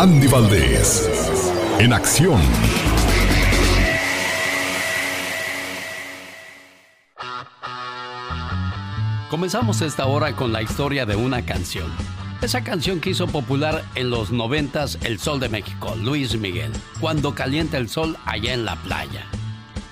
Andy Valdés, en acción. Comenzamos esta hora con la historia de una canción. Esa canción que hizo popular en los noventas El Sol de México, Luis Miguel, Cuando calienta el sol allá en la playa.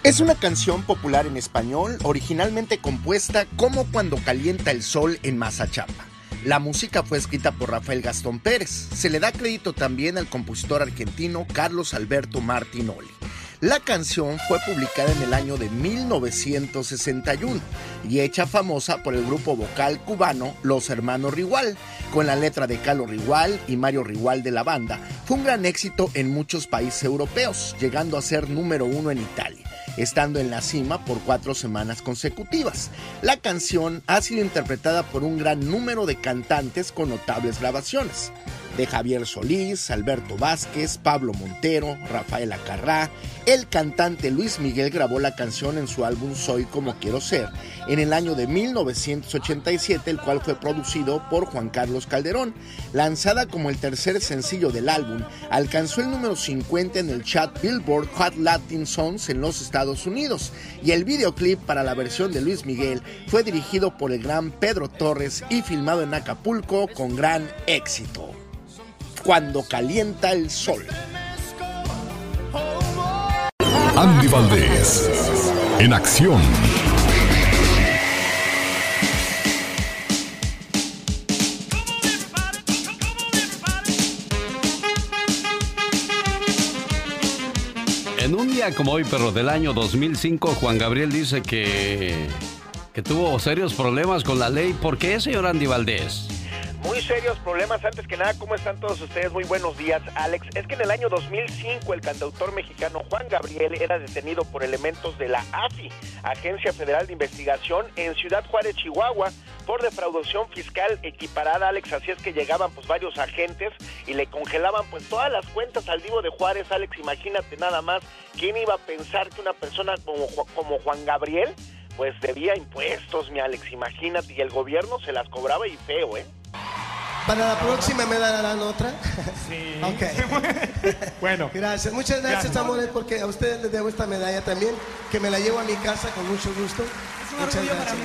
Es una canción popular en español, originalmente compuesta como Cuando calienta el sol en Mazachapa. La música fue escrita por Rafael Gastón Pérez. Se le da crédito también al compositor argentino Carlos Alberto Martinoli. La canción fue publicada en el año de 1961 y hecha famosa por el grupo vocal cubano Los Hermanos Rigual, con la letra de Carlos Rigual y Mario Rigual de la banda. Fue un gran éxito en muchos países europeos, llegando a ser número uno en Italia estando en la cima por cuatro semanas consecutivas. La canción ha sido interpretada por un gran número de cantantes con notables grabaciones de Javier Solís, Alberto Vázquez, Pablo Montero, Rafael Acarrá. El cantante Luis Miguel grabó la canción en su álbum Soy como quiero ser en el año de 1987, el cual fue producido por Juan Carlos Calderón. Lanzada como el tercer sencillo del álbum, alcanzó el número 50 en el chat Billboard Hot Latin Songs en los Estados Unidos y el videoclip para la versión de Luis Miguel fue dirigido por el gran Pedro Torres y filmado en Acapulco con gran éxito cuando calienta el sol. Andy Valdés, en acción. En un día como hoy, pero del año 2005, Juan Gabriel dice que, que tuvo serios problemas con la ley. ¿Por qué, señor Andy Valdés? Muy serios problemas. Antes que nada, ¿cómo están todos ustedes? Muy buenos días, Alex. Es que en el año 2005 el cantautor mexicano Juan Gabriel era detenido por elementos de la AFI, Agencia Federal de Investigación, en Ciudad Juárez, Chihuahua, por defraudación fiscal equiparada, Alex. Así es que llegaban pues varios agentes y le congelaban pues todas las cuentas al divo de Juárez, Alex. Imagínate nada más, ¿quién iba a pensar que una persona como, como Juan Gabriel pues debía impuestos, mi Alex, imagínate, y el gobierno se las cobraba y feo, ¿eh? Para la próxima me darán otra. Sí. ok. bueno. Gracias. Muchas gracias, amores, porque a ustedes les debo esta medalla también, que me la llevo a mi casa con mucho gusto. Muchas gracias.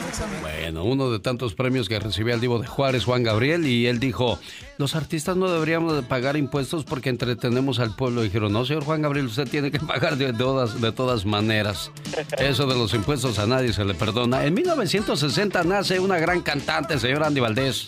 Bueno, uno de tantos premios que recibió el Divo de Juárez, Juan Gabriel, y él dijo, los artistas no deberíamos de pagar impuestos porque entretenemos al pueblo. dijeron, no, señor Juan Gabriel, usted tiene que pagar de todas, de todas maneras. Eso de los impuestos a nadie se le perdona. En 1960 nace una gran cantante, señor Andy Valdés.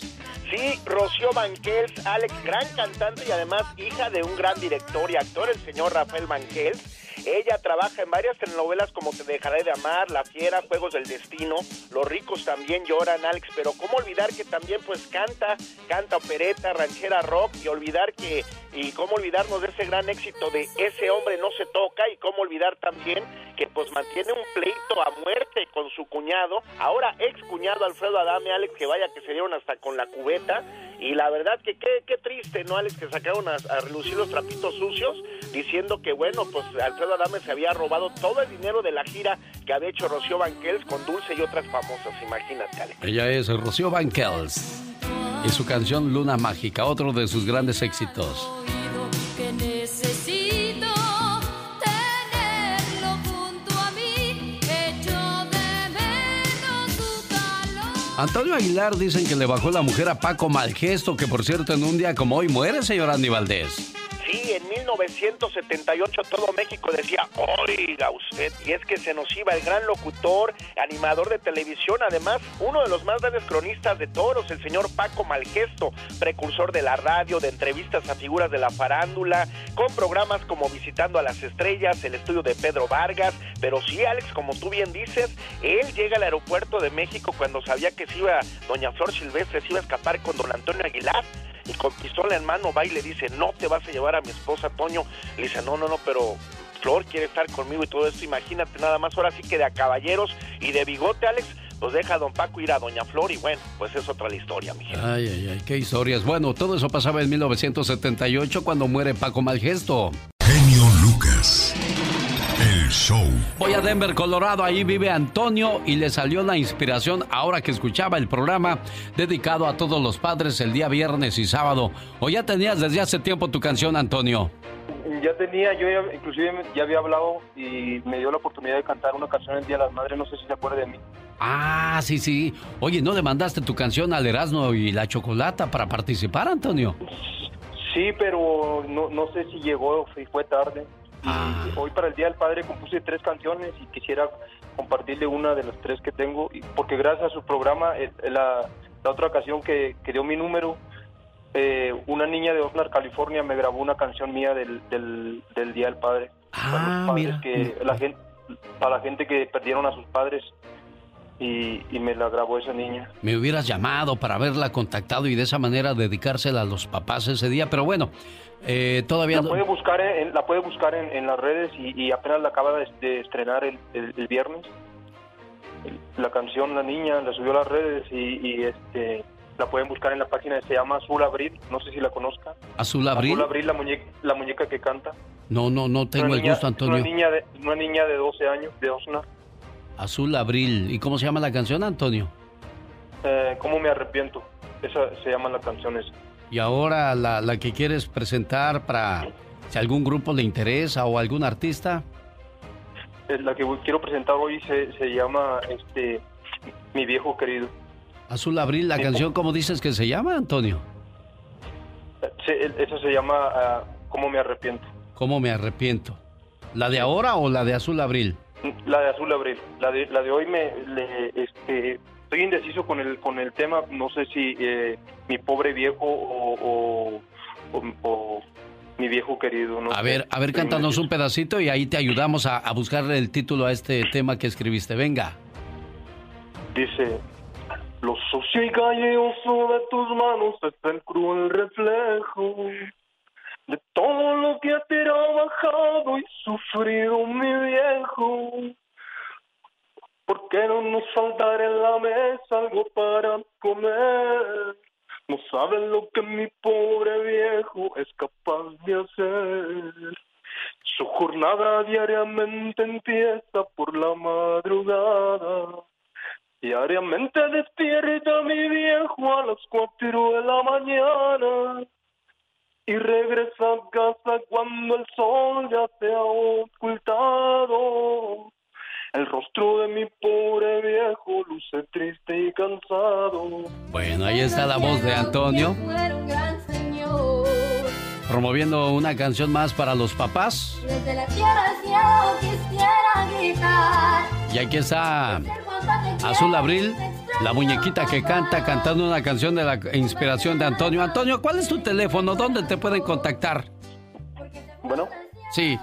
Sí, Rocío Banquels, Alex, gran cantante y además hija de un gran director y actor, el señor Rafael Banquels. Ella trabaja en varias telenovelas como Te dejaré de amar, La fiera, Juegos del destino, Los ricos también lloran, Alex, pero cómo olvidar que también pues canta, canta opereta, ranchera rock y olvidar que y cómo olvidarnos de ese gran éxito de ese hombre no se toca y cómo olvidar también que pues mantiene un pleito a muerte con su cuñado, ahora ex cuñado Alfredo Adame, Alex, que vaya que se dieron hasta con la cubeta y la verdad que qué, qué triste, ¿no, Alex? Que sacaron a, relucir los trapitos sucios diciendo que, bueno, pues Alfredo Adame se había robado todo el dinero de la gira que había hecho Rocío Banquels con Dulce y otras famosas, imagínate, Alex. Ella es Rocío Banquels y su canción Luna Mágica, otro de sus grandes éxitos. Antonio Aguilar dicen que le bajó la mujer a Paco Malgesto, que por cierto en un día como hoy muere, señor Andy Valdés. Sí, en 1978 todo México decía, oiga usted, y es que se nos iba el gran locutor, animador de televisión, además uno de los más grandes cronistas de toros, el señor Paco Malgesto, precursor de la radio, de entrevistas a figuras de la farándula, con programas como Visitando a las Estrellas, el estudio de Pedro Vargas, pero sí, Alex, como tú bien dices, él llega al aeropuerto de México cuando sabía que se iba, doña Flor Silvestre se iba a escapar con don Antonio Aguilar, y con pistola en mano va y le dice, no te vas a llevar a mi esposa Toño. Le dice, no, no, no, pero Flor quiere estar conmigo y todo esto, imagínate nada más, ahora sí que de a caballeros y de bigote, Alex, pues deja a don Paco ir a doña Flor y bueno, pues es otra la historia, mi gente. Ay, ay, ay, qué historias. Bueno, todo eso pasaba en 1978 cuando muere Paco Malgesto. Show. Voy a Denver, Colorado. Ahí vive Antonio y le salió la inspiración ahora que escuchaba el programa dedicado a todos los padres el día viernes y sábado. ¿O ya tenías desde hace tiempo tu canción, Antonio? Ya tenía, yo ya, inclusive ya había hablado y me dio la oportunidad de cantar una canción el Día de las Madres, no sé si se acuerda de mí. Ah, sí, sí. Oye, ¿no le mandaste tu canción al Erasmo y la Chocolata para participar, Antonio? Sí, pero no, no sé si llegó, si fue tarde. Ah. Hoy para el Día del Padre compuse tres canciones y quisiera compartirle una de las tres que tengo, porque gracias a su programa, eh, la, la otra ocasión que, que dio mi número, eh, una niña de Oxnard, California, me grabó una canción mía del, del, Día del Padre. Ah, mira. Que la gente, para la gente que perdieron a sus padres y, me la grabó esa niña. Me hubieras llamado para haberla contactado y de esa manera dedicársela a los papás ese día, pero bueno, eh, todavía la puede buscar en, la puede buscar en, las redes y, apenas la acaba de, estrenar el, el, viernes. La canción La Niña la subió a las redes y, y este la pueden buscar en la página, se llama Azul Abril, no sé si la conozca. ¿Azul Abril? Azul Abril, la muñeca, la muñeca que canta. No, no, no tengo el gusto, Antonio. Una niña, de, una niña de 12 años, de. Azul Abril, ¿y cómo se llama la canción, Antonio? Eh, ¿Cómo me arrepiento? Esa se llama la canción esa. Y ahora la, la que quieres presentar para si algún grupo le interesa o algún artista. Eh, la que quiero presentar hoy se, se llama este Mi viejo querido. Azul Abril, la canción, ¿cómo dices que se llama, Antonio? Sí, eso se llama ah, ¿Cómo me arrepiento? ¿Cómo me arrepiento? ¿La de ahora o la de Azul Abril? La de Azul Abril. La de, la de hoy me... este, estoy indeciso con el, con el tema. No sé si eh, mi pobre viejo o, o, mi viejo querido. a ver, a ver, cántanos un pedacito y ahí te ayudamos a, a buscarle el título a este tema que escribiste. Venga. Dice, lo sucio y callejoso de tus manos es el cruel reflejo de todo lo que ha trabajado y sufrido mi viejo. ¿Por qué no nos saltar en la mesa algo para comer? No saben lo que mi pobre viejo es capaz de hacer. Su jornada diariamente empieza por la madrugada Diariamente despierta mi viejo a las cuatro de la mañana y regresa a casa cuando el sol ya se ha ocultado. El rostro de mi pobre viejo luce triste y cansado. Bueno, ahí está la voz de Antonio. Promoviendo una canción más para los papás. Desde la tierra quisiera gritar. Y aquí está Azul Abril, la muñequita que canta cantando una canción de la inspiración de Antonio. Antonio, ¿cuál es tu teléfono? ¿Dónde te pueden contactar? Bueno. Sí.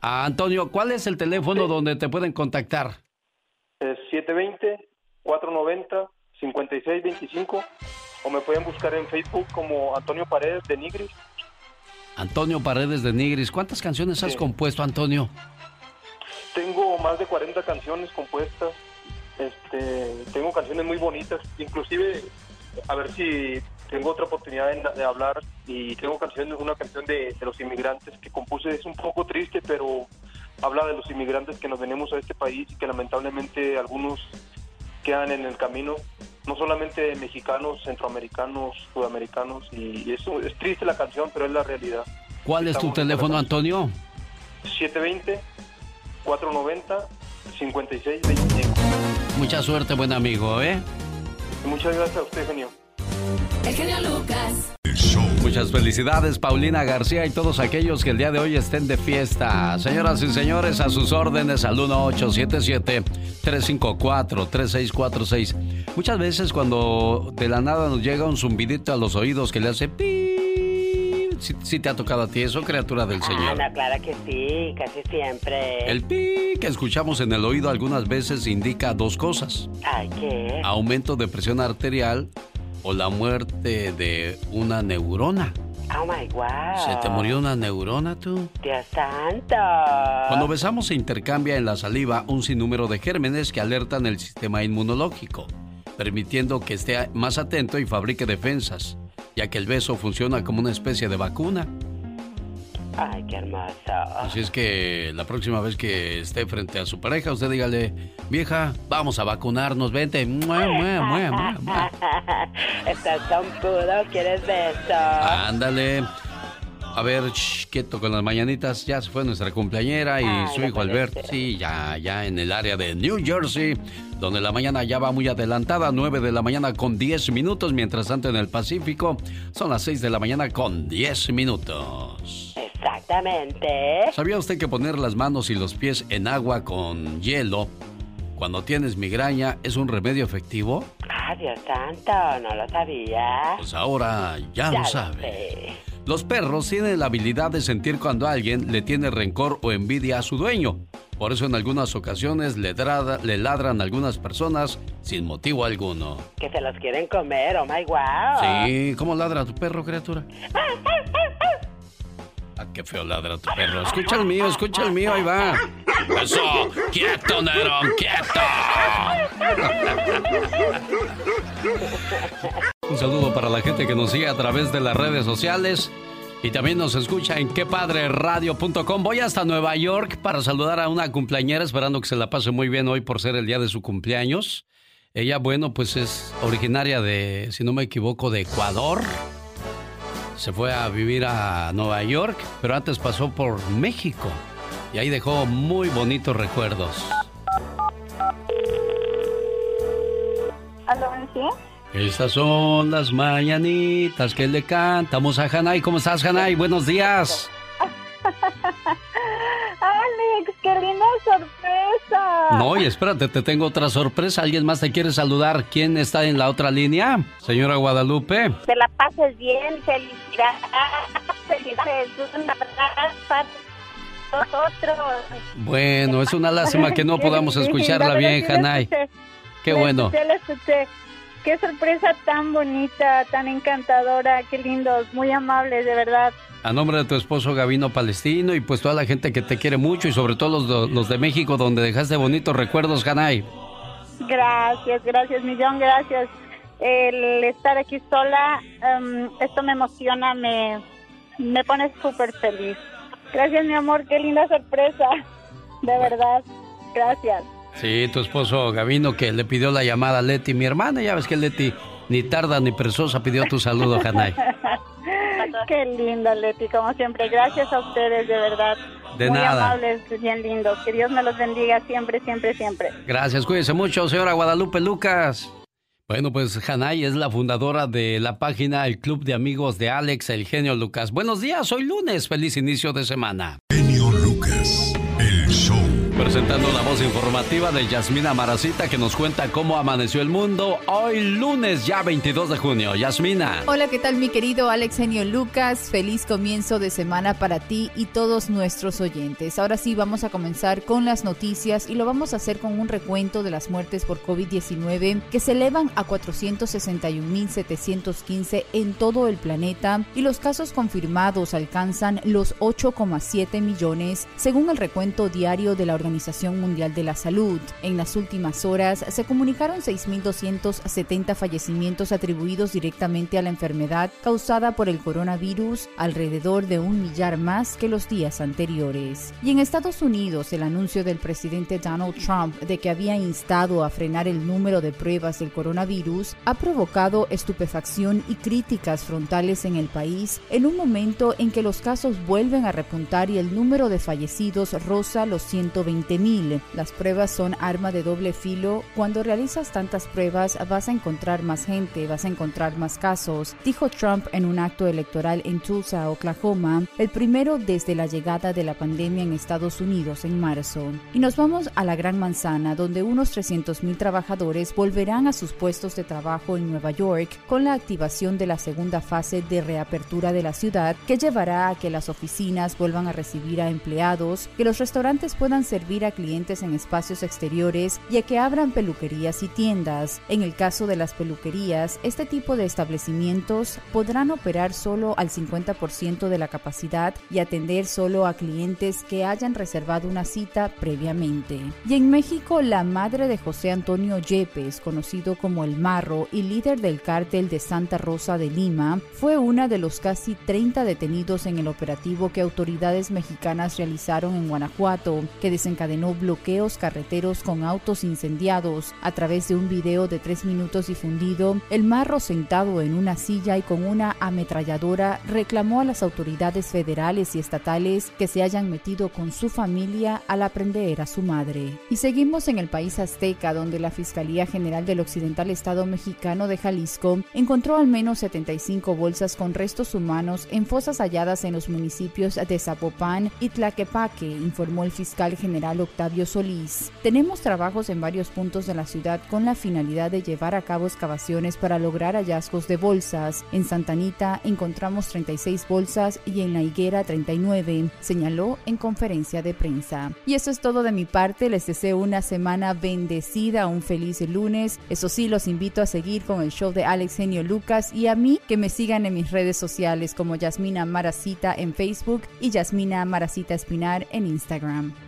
Antonio, ¿cuál es el teléfono donde te pueden contactar? Es 720-490-5625 o me pueden buscar en Facebook como Antonio Paredes de Nigris. Antonio Paredes de Nigris. ¿Cuántas canciones has compuesto, Antonio? Tengo más de 40 canciones compuestas. Este, tengo canciones muy bonitas, inclusive a ver si tengo otra oportunidad de, hablar y tengo canciones, una canción de, los inmigrantes que compuse, es un poco triste, pero habla de los inmigrantes que nos venimos a este país y que lamentablemente algunos quedan en el camino, no solamente mexicanos, centroamericanos, sudamericanos, y eso es triste la canción, pero es la realidad. ¿Cuál es tu teléfono, Antonio? 720 490 5625. Mucha suerte, buen amigo, ¿eh? Muchas gracias a usted, genio. El genio Lucas. Muchas felicidades, Paulina García y todos aquellos que el día de hoy estén de fiesta. Señoras y señores, a sus órdenes al 1877-354-3646. Muchas veces cuando de la nada nos llega un zumbidito a los oídos que le hace pi ¿Sí, te ha tocado a ti eso, criatura del Señor? Ah, claro que sí, casi siempre. El pi que escuchamos en el oído algunas veces indica dos cosas. Ay, ¿qué? Aumento de presión arterial o la muerte de una neurona. Oh my God. ¿Se te murió una neurona tú? Dios santo. Cuando besamos se intercambia en la saliva un sinnúmero de gérmenes que alertan el sistema inmunológico, permitiendo que esté más atento y fabrique defensas ya que el beso funciona como una especie de vacuna. Ay, qué hermoso. Así es que la próxima vez que esté frente a su pareja, usted dígale, vieja, vamos a vacunarnos, vente. Mua, mua, mua. Estás puro, ¿quieres beso? Ándale. A ver, shh, quieto con las mañanitas. Ya se fue nuestra cumpleañera y Ay, su hijo Alberto. Sí, ya, ya en el área de New Jersey, donde la mañana ya va muy adelantada, 9 de la mañana con 10 minutos. Mientras tanto, en el Pacífico son las 6 de la mañana con 10 minutos. Exactamente. ¿Sabía usted que poner las manos y los pies en agua con hielo cuando tienes migraña es un remedio efectivo? Ah, Dios santo, no lo sabía. Pues ahora ya, lo sabe. sé. Los perros tienen la habilidad de sentir cuando alguien le tiene rencor o envidia a su dueño. Por eso en algunas ocasiones le, drada- le ladran a algunas personas sin motivo alguno. Que se los quieren comer, oh my wow. Sí, ¿cómo ladra tu perro, criatura? Ah, qué feo ladra tu perro. Escucha el mío, escucha el mío, ahí va. Eso, quieto, Nerón, quieto. Un saludo para la gente que nos sigue a través de las redes sociales y también nos escucha en quepadreradio.com. Voy hasta Nueva York para saludar a una cumpleañera, esperando que se la pase muy bien hoy por ser el día de su cumpleaños. Ella, bueno, pues es originaria de, si no me equivoco, de Ecuador. Se fue a vivir a Nueva York, pero antes pasó por México y ahí dejó muy bonitos recuerdos. ¿Aló, sí? Estas son las mañanitas que le cantamos a Hanay. ¿Cómo estás, Hanay? Buenos días. Alex, qué linda sorpresa. No, y espérate, te tengo otra sorpresa. ¿Alguien más te quiere saludar? ¿Quién está en la otra línea? Señora Guadalupe. Que la pases bien, felicidades. Felicidades, una verdad nosotros. Bueno, es una lástima que no podamos escucharla bien, Hanay. Qué bueno. Qué sorpresa tan bonita, tan encantadora, qué lindos, muy amables, de verdad. A nombre de tu esposo Gavino Palestino y pues toda la gente que te quiere mucho y sobre todo los, los de México donde dejaste bonitos recuerdos, Hanay. Gracias, gracias, millón gracias. El estar aquí sola, em, esto me emociona, me, me pone súper feliz. Gracias, mi amor, qué linda sorpresa. De verdad, gracias. Sí, tu esposo Gavino que le pidió la llamada a Leti, mi hermana, ya ves que Leti ni tarda ni perezosa pidió tu saludo, Hanay. Qué linda, Leti, como siempre. Gracias a ustedes, de verdad. De Muy nada. amables, bien lindos. Que Dios me los bendiga siempre, siempre, siempre. Gracias, cuídese mucho, señora Guadalupe Lucas. Bueno, pues Hanay es la fundadora de la página El Club de Amigos de Alex, el genio Lucas. Buenos días, hoy lunes, feliz inicio de semana. Genio Lucas, el show. Presentando la voz informativa de Yasmina Maracita que nos cuenta cómo amaneció el mundo hoy lunes ya 22 de junio. Yasmina. Hola, ¿qué tal mi querido Alex Genio Lucas? Feliz comienzo de semana para ti y todos nuestros oyentes. Ahora sí, vamos a comenzar con las noticias y lo vamos a hacer con un recuento de las muertes por COVID-19 que se elevan a 461.715 en todo el planeta y los casos confirmados alcanzan los 8,7 millones según el recuento diario de la Organización Mundial de la Salud. En las últimas horas se comunicaron 6.270 fallecimientos atribuidos directamente a la enfermedad causada por el coronavirus, alrededor de un millar más que los días anteriores. Y en Estados Unidos, el anuncio del presidente Donald Trump de que había instado a frenar el número de pruebas del coronavirus ha provocado estupefacción y críticas frontales en el país en un momento en que los casos vuelven a repuntar y el número de fallecidos roza los 120 mil. Las pruebas son arma de doble filo. Cuando realizas tantas pruebas vas a encontrar más gente, vas a encontrar más casos, dijo Trump en un acto electoral en Tulsa, Oklahoma, el primero desde la llegada de la pandemia en Estados Unidos en marzo. Y nos vamos a la Gran Manzana, donde unos 300 mil trabajadores volverán a sus puestos de trabajo en Nueva York con la activación de la segunda fase de reapertura de la ciudad que llevará a que las oficinas vuelvan a recibir a empleados, que los restaurantes puedan servir servir a clientes en espacios exteriores y a que abran peluquerías y tiendas. En el caso de las peluquerías, este tipo de establecimientos podrán operar solo al 50% de la capacidad y atender solo a clientes que hayan reservado una cita previamente. Y en México, la madre de José Antonio Yepes, conocido como El Marro y líder del cártel de Santa Rosa de Lima, fue una de los casi 30 detenidos en el operativo que autoridades mexicanas realizaron en Guanajuato, que desencadenó bloqueos carreteros con autos incendiados. A través de un video de tres minutos difundido, El Marro sentado en una silla y con una ametralladora reclamó a las autoridades federales y estatales que se hayan metido con su familia al aprender a su madre. Y seguimos en el país azteca, donde la Fiscalía General del Occidental Estado Mexicano de Jalisco encontró al menos 75 bolsas con restos humanos en fosas halladas en los municipios de Zapopan y Tlaquepaque, informó el fiscal general Octavio Solís. Tenemos trabajos en varios puntos de la ciudad con la finalidad de llevar a cabo excavaciones para lograr hallazgos de bolsas. En Santanita encontramos 36 bolsas y en La Higuera 39, señaló en conferencia de prensa. Y eso es todo de mi parte, les deseo una semana bendecida, un feliz lunes. Eso sí, los invito a seguir con el show de Alex Genio Lucas y a mí que me sigan en mis redes sociales como Yasmina Maracita en Facebook y Yasmina Maracita Espinar en Instagram.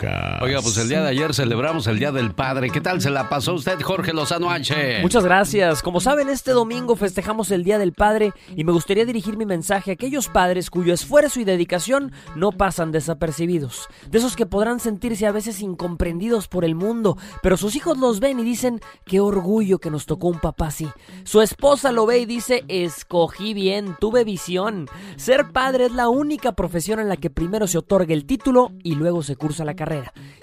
Oiga, pues el día de ayer celebramos el Día del Padre. ¿Qué tal se la pasó usted, Jorge Lozano H? Muchas gracias. Como saben, este domingo festejamos el Día del Padre y me gustaría dirigir mi mensaje a aquellos padres cuyo esfuerzo y dedicación no pasan desapercibidos. De esos que podrán sentirse a veces incomprendidos por el mundo, pero sus hijos los ven y dicen, qué orgullo que nos tocó un papá así. Su esposa lo ve y dice, escogí bien, tuve visión. Ser padre es la única profesión en la que primero se otorga el título y luego se cursa la carrera.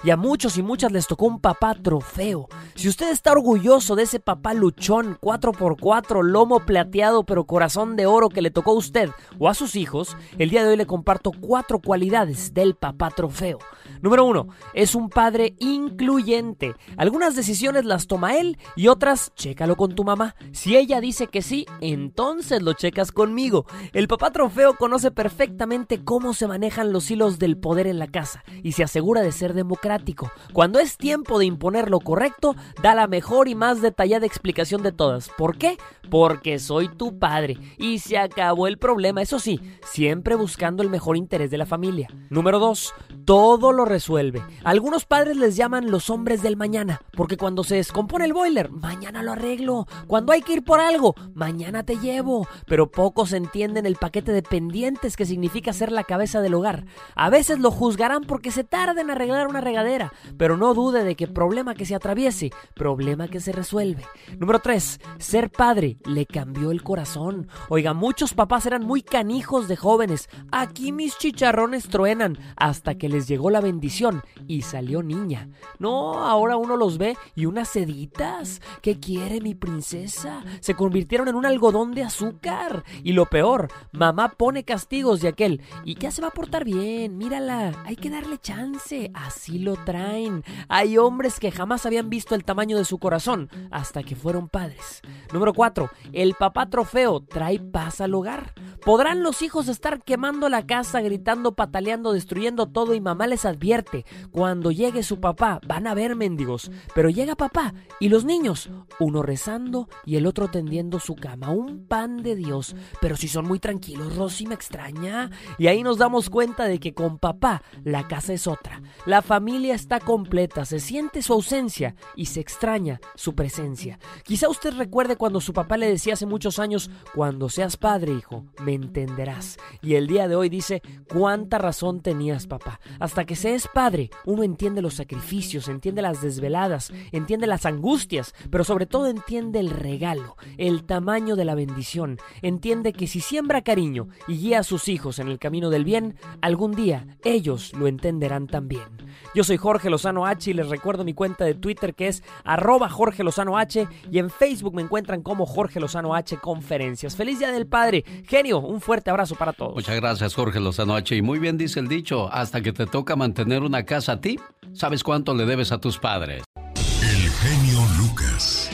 Y a muchos y muchas les tocó un papá trofeo. Si usted está orgulloso de ese papá luchón, 4x4, lomo plateado pero corazón de oro que le tocó a usted o a sus hijos, el día de hoy le comparto cuatro cualidades del papá trofeo. Número uno, es un padre incluyente. Algunas decisiones las toma él y otras, chécalo con tu mamá. Si ella dice que sí, entonces lo checas conmigo. El papá trofeo conoce perfectamente cómo se manejan los hilos del poder en la casa y se asegura de ser democrático. Cuando es tiempo de imponer lo correcto, da la mejor y más detallada explicación de todas. ¿Por qué? Porque soy tu padre. Y se acabó el problema, eso sí, siempre buscando el mejor interés de la familia. Número 2. Todo lo resuelve. Algunos padres les llaman los hombres del mañana, porque cuando se descompone el boiler, mañana lo arreglo. Cuando hay que ir por algo, mañana te llevo. Pero pocos entienden el paquete de pendientes que significa ser la cabeza del hogar. A veces lo juzgarán porque se tarda en una regadera, pero no dude de que problema que se atraviese, problema que se resuelve. Número 3. Ser padre le cambió el corazón. Oiga, muchos papás eran muy canijos de jóvenes. Aquí mis chicharrones truenan hasta que les llegó la bendición y salió niña. No, ahora uno los ve y unas seditas. ¿Qué quiere mi princesa? Se convirtieron en un algodón de azúcar. Y lo peor, mamá pone castigos de aquel. Y ya se va a portar bien, mírala, hay que darle chance. Así lo traen. Hay hombres que jamás habían visto el tamaño de su corazón hasta que fueron padres. Número 4. El papá trofeo trae paz al hogar. Podrán los hijos estar quemando la casa, gritando, pataleando, destruyendo todo y mamá les advierte. Cuando llegue su papá, van a ver mendigos. Pero llega papá y los niños, uno rezando y el otro tendiendo su cama. Un pan de Dios. Pero si son muy tranquilos, Rosy me extraña. Y ahí nos damos cuenta de que con papá la casa es otra. La familia está completa, se siente su ausencia y se extraña su presencia. Quizá usted recuerde cuando su papá le decía hace muchos años, cuando seas padre, hijo, me entenderás. Y el día de hoy dice, cuánta razón tenías, papá. Hasta que se es padre, uno entiende los sacrificios, entiende las desveladas, entiende las angustias, pero sobre todo entiende el regalo, el tamaño de la bendición. Entiende que si siembra cariño y guía a sus hijos en el camino del bien, algún día ellos lo entenderán también. Yo soy Jorge Lozano H y les recuerdo mi cuenta de Twitter que es arroba Jorge Lozano H y en Facebook me encuentran como Jorge Lozano H Conferencias. Feliz Día del Padre. Genio, un fuerte abrazo para todos. Muchas gracias Jorge Lozano H. Y muy bien dice el dicho, hasta que te toca mantener una casa a ti, ¿sabes cuánto le debes a tus padres? El genio Lucas.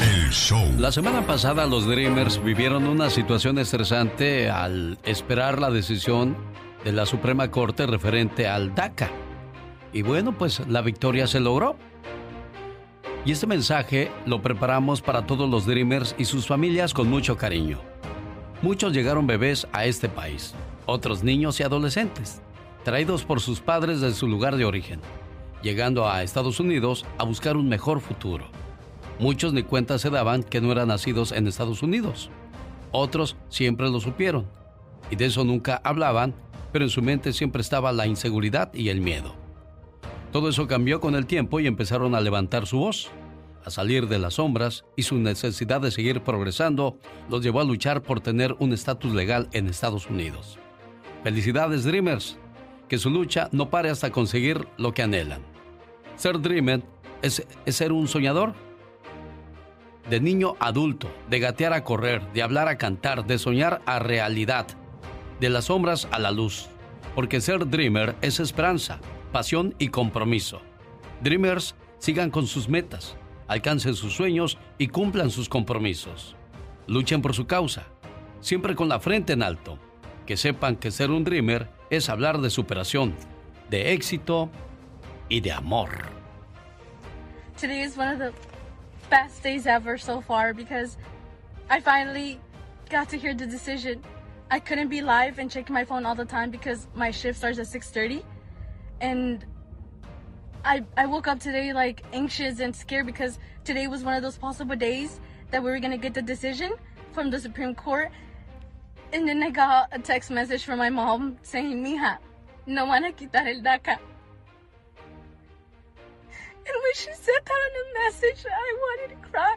El Show. La semana pasada los Dreamers vivieron una situación estresante al esperar la decisión de la Suprema Corte referente al DACA. Y bueno, pues la victoria se logró. Y este mensaje lo preparamos para todos los Dreamers y sus familias con mucho cariño. Muchos llegaron bebés a este país, otros niños y adolescentes, traídos por sus padres de su lugar de origen, llegando a Estados Unidos a buscar un mejor futuro. Muchos ni cuenta se daban que no eran nacidos en Estados Unidos. Otros siempre lo supieron, y de eso nunca hablaban, pero en su mente siempre estaba la inseguridad y el miedo. Todo eso cambió con el tiempo y empezaron a levantar su voz, a salir de las sombras y su necesidad de seguir progresando los llevó a luchar por tener un estatus legal en Estados Unidos. Felicidades Dreamers, que su lucha no pare hasta conseguir lo que anhelan. Ser Dreamer es, ser un soñador. De niño a adulto, de gatear a correr, de hablar a cantar, de soñar a realidad, de las sombras a la luz. Porque ser Dreamer es esperanza, pasión y compromiso. Dreamers sigan con sus metas, alcancen sus sueños y cumplan sus compromisos. Luchen por su causa, siempre con la frente en alto. Que sepan que ser un Dreamer es hablar de superación, de éxito y de amor. Today is one of the best days ever so far because I finally got to hear the decision. I couldn't be live and checking my phone all the time because my shift starts at 6:30 and I I woke up today like anxious and scared because today was one of those possible days that we were going to get the decision from the Supreme Court. And then I got a text message from my mom saying, "Mija, no van a quitar el DACA." And when she said that on the message, I wanted to cry.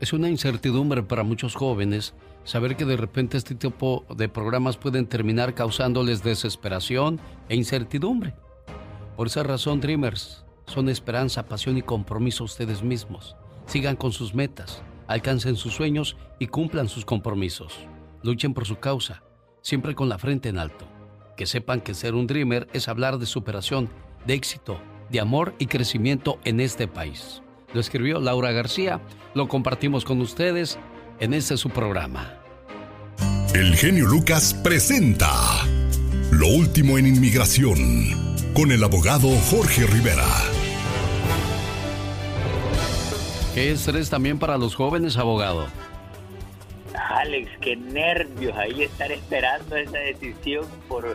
Es una incertidumbre para muchos jóvenes saber que de repente este tipo de programas pueden terminar causándoles desesperación e incertidumbre. Por esa razón, Dreamers, son esperanza, pasión y compromiso ustedes mismos. Sigan con sus metas, alcancen sus sueños y cumplan sus compromisos. Luchen por su causa, siempre con la frente en alto. Que sepan que ser un Dreamer es hablar de superación, de éxito, de amor y crecimiento en este país. Lo escribió Laura García, lo compartimos con ustedes en este su programa. El genio Lucas presenta Lo último en inmigración con el abogado Jorge Rivera. ¿Qué estrés también para los jóvenes, abogado? Alex, qué nervios ahí estar esperando esa decisión por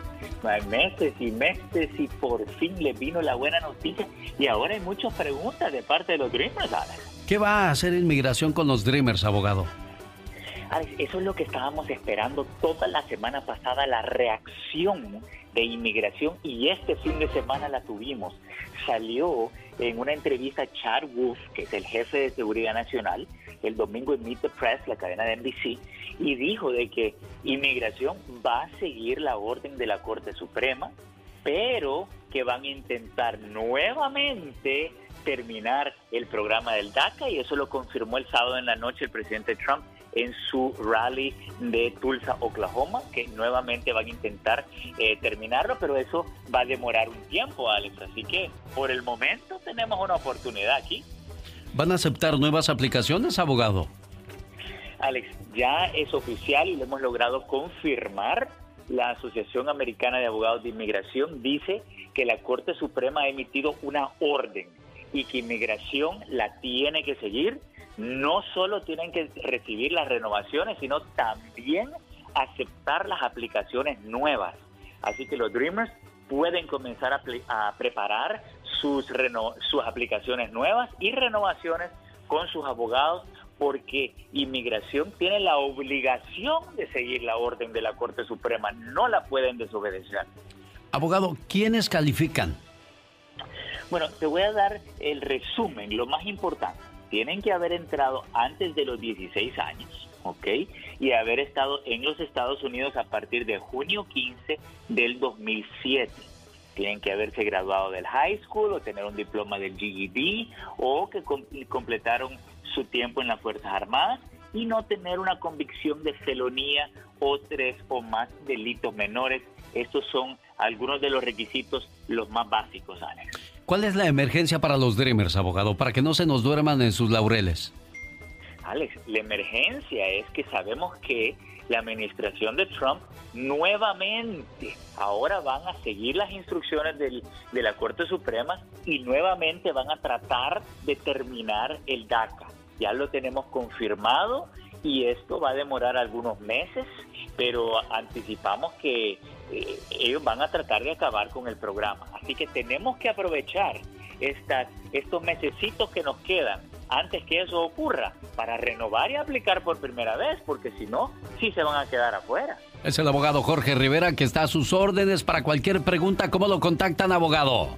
meses y meses y por fin le vino la buena noticia y ahora hay muchas preguntas de parte de los Dreamers, Alex. ¿Qué va a hacer inmigración con los Dreamers, abogado? Alex, eso es lo que estábamos esperando toda la semana pasada, la reacción de inmigración y este fin de semana la tuvimos. Salió en una entrevista Chad Wolf, que es el jefe de seguridad nacional, el domingo en Meet the Press, la cadena de NBC, y dijo de que inmigración va a seguir la orden de la Corte Suprema, pero que van a intentar nuevamente terminar el programa del DACA y eso lo confirmó el sábado en la noche el presidente Trump en su rally de Tulsa, Oklahoma, que nuevamente van a intentar eh, terminarlo, pero eso va a demorar un tiempo, Alex. Así que por el momento tenemos una oportunidad aquí. ¿Van a aceptar nuevas aplicaciones, abogado? Alex, ya es oficial y lo hemos logrado confirmar. La Asociación Americana de Abogados de Inmigración dice que la Corte Suprema ha emitido una orden y que inmigración la tiene que seguir. No solo tienen que recibir las renovaciones, sino también aceptar las aplicaciones nuevas. Así que los Dreamers pueden comenzar a, a preparar sus, sus aplicaciones nuevas y renovaciones con sus abogados porque inmigración tiene la obligación de seguir la orden de la Corte Suprema, no la pueden desobedecer. Abogado, ¿quiénes califican? Bueno, te voy a dar el resumen, lo más importante. Tienen que haber entrado antes de los 16 años, ¿ok? Y haber estado en los Estados Unidos a partir de junio 15 del 2007 tienen que haberse graduado del high school o tener un diploma del GED o que completaron su tiempo en las Fuerzas Armadas y no tener una convicción de felonía o tres o más delitos menores estos son algunos de los requisitos los más básicos, Alex. ¿Cuál es la emergencia para los Dreamers, abogado, para que no se nos duerman en sus laureles? Alex, la emergencia es que sabemos que la administración de Trump nuevamente ahora van a seguir las instrucciones del, de la Corte Suprema y nuevamente van a tratar de terminar el DACA. Ya lo tenemos confirmado y esto va a demorar algunos meses, pero anticipamos que eh, ellos van a tratar de acabar con el programa. Así que tenemos que aprovechar estas, estos mesecitos que nos quedan antes que eso ocurra para renovar y aplicar por primera vez, porque si no, sí se van a quedar afuera. Es el abogado Jorge Rivera que está a sus órdenes para cualquier pregunta. ¿Cómo lo contactan, abogado?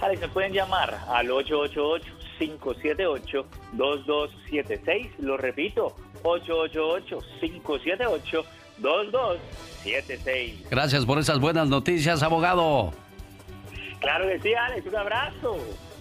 Alex, me pueden llamar al 888-578-2276. Lo repito, 888-578-2276. Gracias por esas buenas noticias, abogado. Claro que sí, Alex. Un abrazo.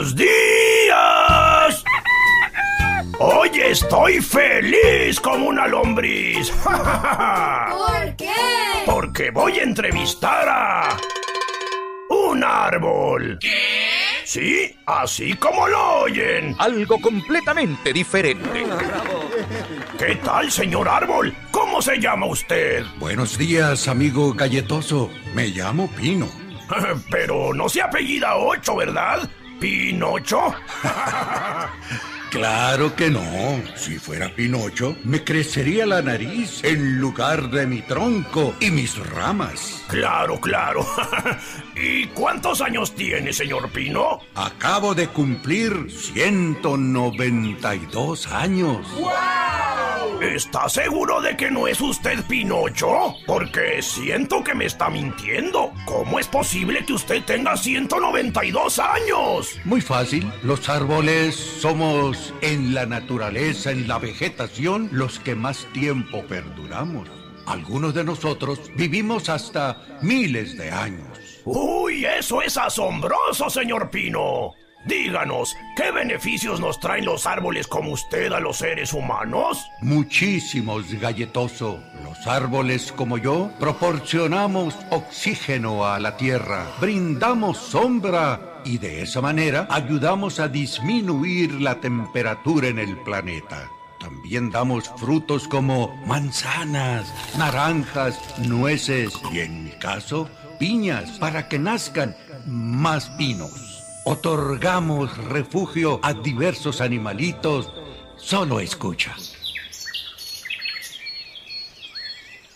¡Buenos días! Hoy estoy feliz como una lombriz. ¿Por qué? Porque voy a entrevistar a... Un árbol. ¿Qué? Sí, así como lo oyen. Algo completamente diferente. ¿Qué tal, señor árbol? ¿Cómo se llama usted? Buenos días, amigo galletoso. Me llamo Pino. Pero no se apellida Ocho, ¿verdad? ¿Pinocho? Claro que no. Si fuera Pinocho, me crecería la nariz en lugar de mi tronco y mis ramas. Claro, claro. ¿Y cuántos años tiene, señor Pino? Acabo de cumplir 192 años. ¡Wow! ¿Está seguro de que no es usted Pinocho? Porque siento que me está mintiendo. ¿Cómo es posible que usted tenga 192 años? Muy fácil. Los árboles somos en la naturaleza, en la vegetación, los que más tiempo perduramos. Algunos de nosotros vivimos hasta miles de años. Uy, eso es asombroso, señor Pino. Díganos, ¿qué beneficios nos traen los árboles como usted a los seres humanos? Muchísimos, galletoso. Los árboles como yo proporcionamos oxígeno a la tierra, brindamos sombra y de esa manera ayudamos a disminuir la temperatura en el planeta. También damos frutos como manzanas, naranjas, nueces y en mi caso, piñas para que nazcan más pinos. Otorgamos refugio a diversos animalitos. Solo escucha.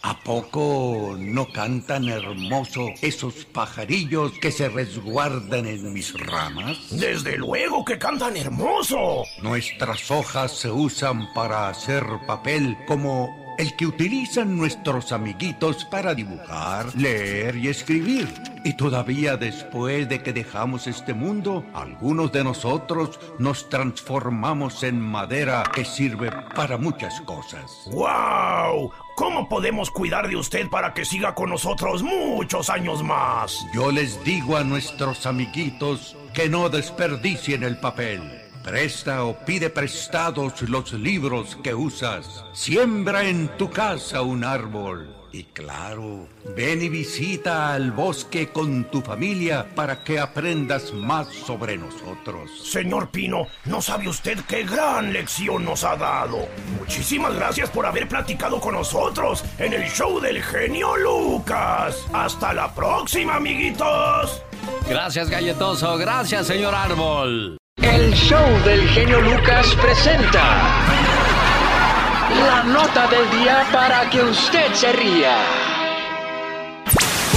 ¿A poco no cantan hermoso esos pajarillos que se resguardan en mis ramas? Desde luego que cantan hermoso. Nuestras hojas se usan para hacer papel como el que utilizan nuestros amiguitos para dibujar, leer y escribir. Y todavía después de que dejamos este mundo, algunos de nosotros nos transformamos en madera que sirve para muchas cosas. ¡Wow! ¿Cómo podemos cuidar de usted para que siga con nosotros muchos años más? Yo les digo a nuestros amiguitos que no desperdicien el papel. Presta o pide prestados los libros que usas. Siembra en tu casa un árbol. Y claro, ven y visita al bosque con tu familia para que aprendas más sobre nosotros. Señor Pino, no sabe usted qué gran lección nos ha dado. Muchísimas gracias por haber platicado con nosotros en el show del genio Lucas. Hasta la próxima, amiguitos. Gracias, galletoso. Gracias, señor árbol. El show del genio Lucas presenta la nota del día para que usted se ría.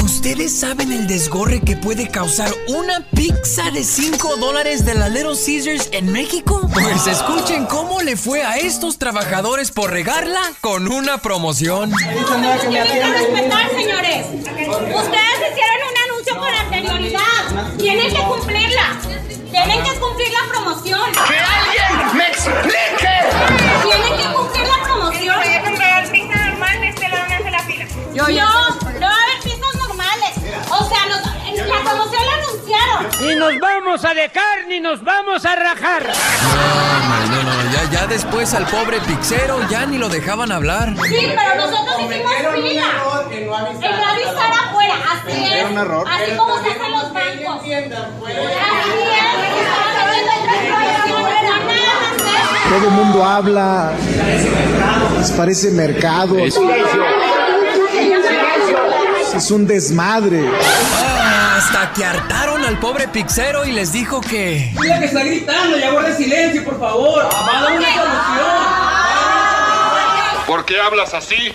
¿Ustedes saben el desgorre que puede causar una pizza de 5 dólares de la Little Caesars en México? Pues escuchen cómo le fue a estos trabajadores por regarla con una promoción. Tienen que respetar, señores. Ustedes hicieron un anuncio con anterioridad. Tienen que cumplirla. Tienen que cumplir la promoción. ¡Que alguien me explique! Yo, no, no va a haber pizzas normales. O sea, nos- en la promoción la anunciaron. Ni nos vamos a dejar ni nos vamos a rajar. No, no, no, ya, ya después al pobre pixero ya ni lo dejaban hablar. Sí, pero nosotros hicimos fila. En no avisar afuera. Así es. Era un error. Así como se hacen los bancos. Así es. Todo el mundo habla. Les parece mercado. Es un desmadre. Ah, hasta que hartaron al pobre pixero y les dijo que... Mira que está gritando, ya guarde silencio, por favor. Va a dar una solución. ¿Por qué hablas así?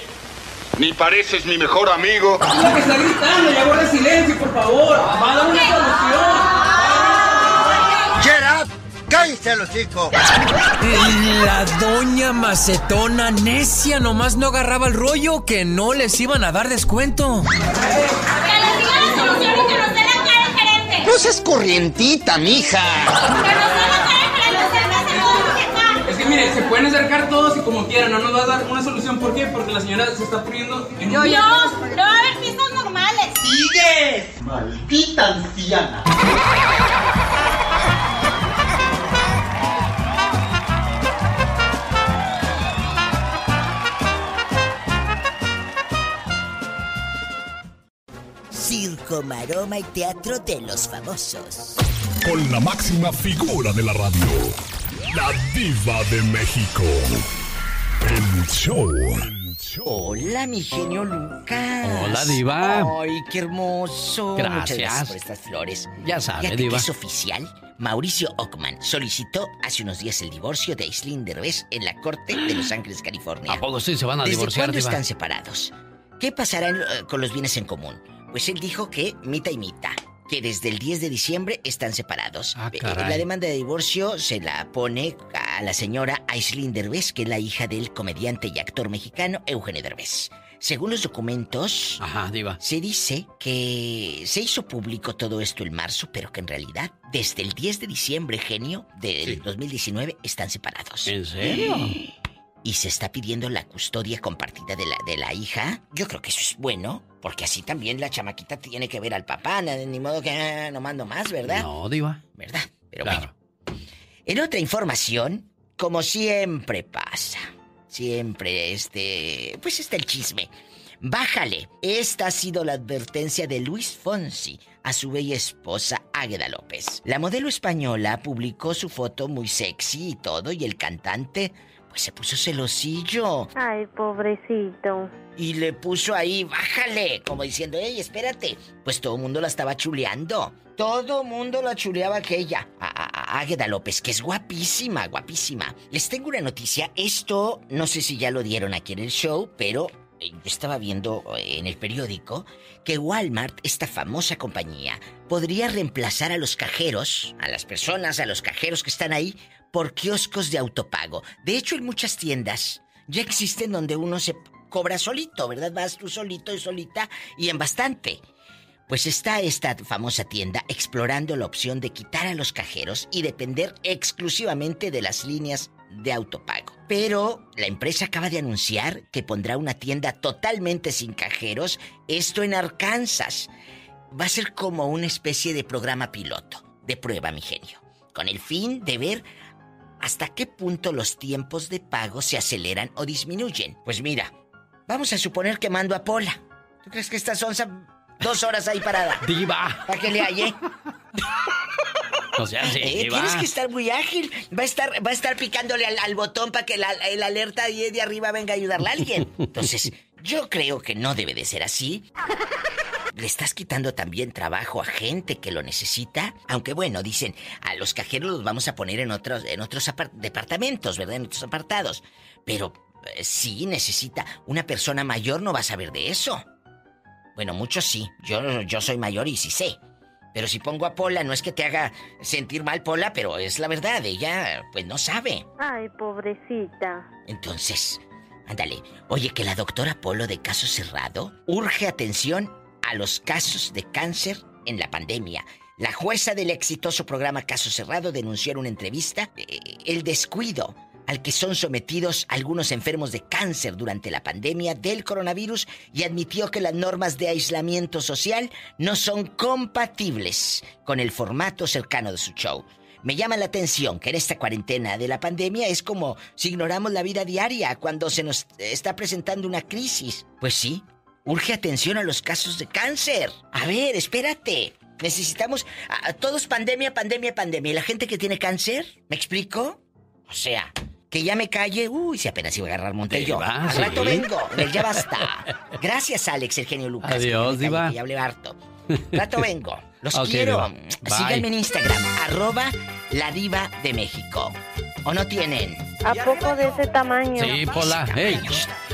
Ni pareces mi mejor amigo. Mira que está gritando, ya guarde silencio, por favor. Va a dar una solución. Cállese los chicos. La doña macetona necia nomás no agarraba el rollo que no les iban a dar descuento. Que les digan la solución y que nos dé la cara el gerente. No seas corrientita, mija. Es que mire, se pueden acercar todos y como quieran, no nos va a dar una solución. ¿Por qué? Porque la señora se está poniendo en Yo, yo, no va a haber pizzas normales. ¡Sigue! Maldita anciana. Circo, maroma y teatro de los famosos. Con la máxima figura de la radio, la diva de México. El show. Hola, mi genio Lucas. Hola, diva. Ay, qué hermoso. Gracias. Muchas gracias por estas flores. Ya sabe, Fíjate que diva. es oficial. Mauricio Ockman solicitó hace unos días el divorcio de Aislinn Derbez en la corte de Los Ángeles, California. ¿A poco sí se van a ¿Desde divorciar, cuándo diva? están separados? ¿Qué pasará en- eh, con los bienes en común? Pues él dijo que mita y mita. Que desde el 10 de diciembre están separados. Eh, caray. la demanda de divorcio se la pone a la señora Aislinn Derbez, que es la hija del comediante y actor mexicano Eugenio Derbez. Según los documentos, se dice que se hizo público todo esto en marzo, pero que en realidad desde el 10 de diciembre, genio, del 2019, están separados. ¿En serio? Y se está pidiendo la custodia compartida de la, de la hija. Yo creo que eso es bueno, porque así también la chamaquita tiene que ver al papá, ni modo que ah, no mando más, ¿verdad? No, diva. ¿Verdad? Pero bueno. En otra información, como siempre pasa, siempre este, pues está el chisme. Bájale. Esta ha sido la advertencia de Luis Fonsi a su bella esposa Águeda López. La modelo española publicó su foto muy sexy y todo y el cantante pues se puso celosillo Ay, pobrecito. y le puso ahí, bájale, como diciendo, ey, espérate. Pues todo el mundo la estaba chuleando. Todo mundo la chuleaba aquella. A Águeda López, que es guapísima, guapísima. Les tengo una noticia. Esto, no sé si ya lo dieron aquí en el show, pero eh, yo estaba viendo eh, en el periódico que Walmart, esta famosa compañía, podría reemplazar a los cajeros, a las personas, a los cajeros que están ahí, por kioscos de autopago. De hecho, en muchas tiendas ya existen donde uno se cobra solito, ¿verdad? Vas tú solito y solita y en bastante. Pues está esta famosa tienda explorando la opción de quitar a los cajeros y depender exclusivamente de las líneas de autopago. Pero la empresa acaba de anunciar que pondrá una tienda totalmente sin cajeros, esto en Arkansas. Va a ser como una especie de programa piloto, de prueba, mi genio, con el fin de ver hasta qué punto los tiempos de pago se aceleran o disminuyen. Pues mira, vamos a suponer que mando a Pola. ¿Tú crees que esta sonza dos horas ahí parada? Diva. ¿Para que le halle? O sea, sí, Eh, tienes que estar muy ágil. Va a estar, va a estar picándole al, al botón para que la- el alerta de arriba venga a ayudarle a alguien. Entonces, yo creo que no debe de ser así. Le estás quitando también trabajo a gente que lo necesita. Aunque bueno, dicen, a los cajeros los vamos a poner en otros, en otros departamentos, ¿verdad? En otros apartados. Pero eh, sí necesita. Una persona mayor no va a saber de eso. Bueno, muchos sí. Yo, yo soy mayor y sí sé. Pero si pongo a Pola, no es que te haga sentir mal, Pola, pero es la verdad. Ella, pues no sabe. Ay, pobrecita. Entonces, ándale. Oye, que la doctora Polo de Caso Cerrado urge atención a los casos de cáncer en la pandemia. La jueza del exitoso programa Caso Cerrado denunció en una entrevista eh, el descuido al que son sometidos algunos enfermos de cáncer durante la pandemia del coronavirus y admitió que las normas de aislamiento social no son compatibles con el formato cercano de su show. Me llama la atención que en esta cuarentena de la pandemia es como si ignoramos la vida diaria cuando se nos está presentando una crisis. Pues sí, urge atención a los casos de cáncer. A ver, espérate. Necesitamos a, todos pandemia, pandemia, pandemia. ¿Y la gente que tiene cáncer? ¿Me explico? O sea, que ya me calle. Uy, si apenas iba a agarrar Montello. Al rato vengo. Ya basta. Gracias, Alex, el genio Lucas. Adiós, Diva. ya hablé harto. Rato vengo. Los quiero. Síganme en Instagram, arroba la diva de México. ¿O no tienen? ¿A poco de ese tamaño? Sí, Pola. Hey.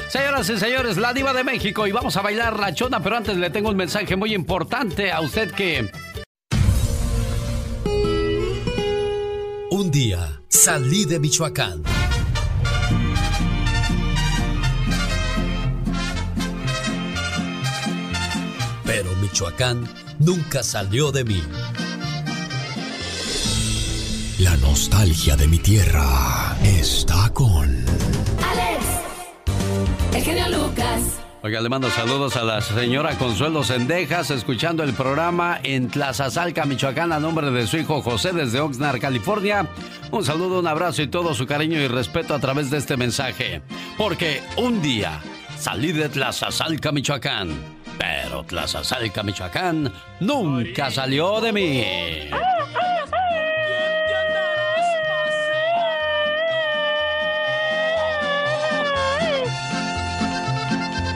Señoras y señores, la diva de México y vamos a bailar la chona, pero antes le tengo un mensaje muy importante a usted que... Un día salí de Michoacán. Pero Michoacán nunca salió de mí. La nostalgia de mi tierra está con... Alex, el genio Lucas. Oiga, le mando saludos a la señora Consuelo Sendejas, escuchando el programa en Tlazazalca, Michoacán, a nombre de su hijo José desde Oxnard, California. Un saludo, un abrazo y todo su cariño y respeto a través de este mensaje. Porque un día salí de Tlazazalca, Michoacán, pero Tlazazalca, Michoacán nunca salió de mí.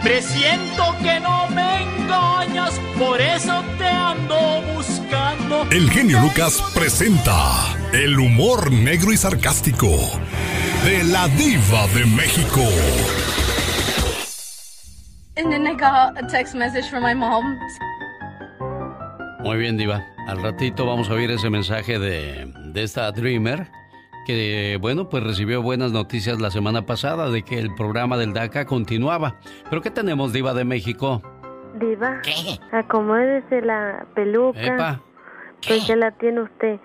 Presiento que no me engañas, por eso te ando buscando. El genio Lucas presenta el humor negro y sarcástico de la diva de México. And then I got a text message from my mom. Muy bien, diva. Al ratito vamos a oír ese mensaje de, de esta Dreamer que bueno, pues recibió buenas noticias la semana pasada de que el programa del DACA continuaba. ¿Pero qué tenemos, Diva de México? Diva, ¿Qué? acomódese la peluca. Epa. Pues ya la tiene usted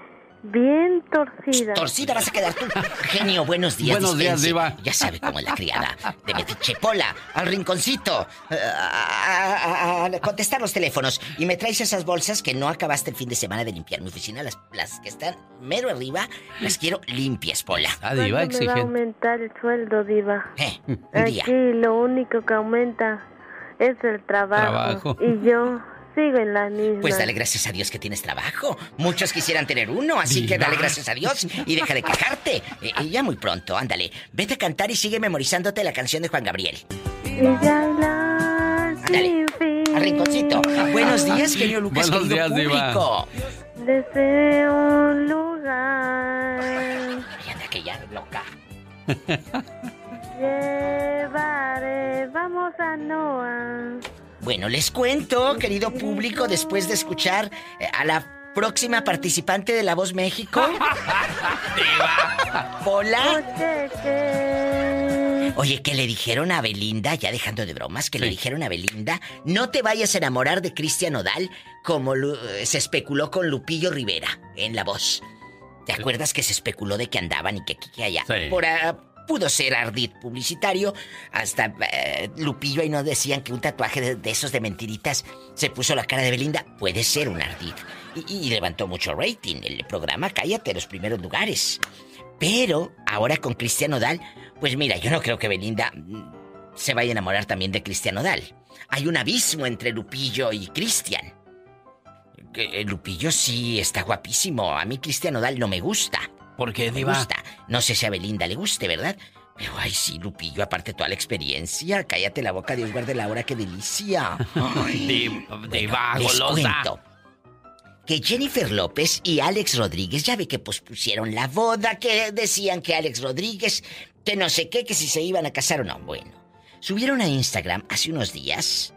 bien torcida. Torcida vas a quedar tú. Genio, buenos días. Buenos días, Diva. Ya sabe cómo es la criada. De metiche pola, al rinconcito, eh, a, contestar los teléfonos. Y me traes esas bolsas que no acabaste el fin de semana de limpiar mi oficina. Las, las que están mero arriba, las quiero limpias, pola. Ah, Diva, exigente. va a aumentar el sueldo, Diva? Eh, Aquí lo único que aumenta es el trabajo. trabajo. Y yo sigo en la misma. Pues dale gracias a Dios que tienes trabajo. Muchos quisieran tener uno, así que dale gracias a Dios y deja de quejarte. Eh, eh, ya muy pronto, ándale. Vete a cantar y sigue memorizándote la canción de Juan Gabriel. Ándale. Al rinconcito. Buenos días, genio Lucas, Buenos días, público. Deseo un lugar. Ay, anda que ya loca. Llevaré, vamos a Noah. Bueno, les cuento, querido público, después de escuchar eh, a la próxima participante de La Voz México. Hola. Oye, que le dijeron a Belinda, ya dejando de bromas, que le dijeron a Belinda, no te vayas a enamorar de Cristian Odal como se especuló con Lupillo Rivera en La Voz. ¿Te acuerdas que se especuló de que andaban y que, que, allá? Por, pudo ser ardid publicitario. Hasta eh, Lupillo y no decían que un tatuaje de, esos de mentiritas se puso la cara de Belinda. Puede ser un ardid. Y, levantó mucho rating. El programa Cállate los primeros lugares. Pero ahora con Cristian Odal, pues mira, yo no creo que Belinda mm, se vaya a enamorar también de Cristian Odal. Hay un abismo entre Lupillo y Cristian. Eh, Lupillo sí está guapísimo. A mí Cristian Odal no me gusta. Porque me gusta. No sé si a Belinda le guste, ¿verdad? Pero ay, sí, Lupillo, aparte toda la experiencia. Cállate la boca, Dios guarde la hora, qué delicia. Ay, diva, golosa. que Jennifer López y Alex Rodríguez, ya ve que pospusieron la boda, que decían que Alex Rodríguez, que no sé qué, que si se iban a casar o no. Bueno, subieron a Instagram hace unos días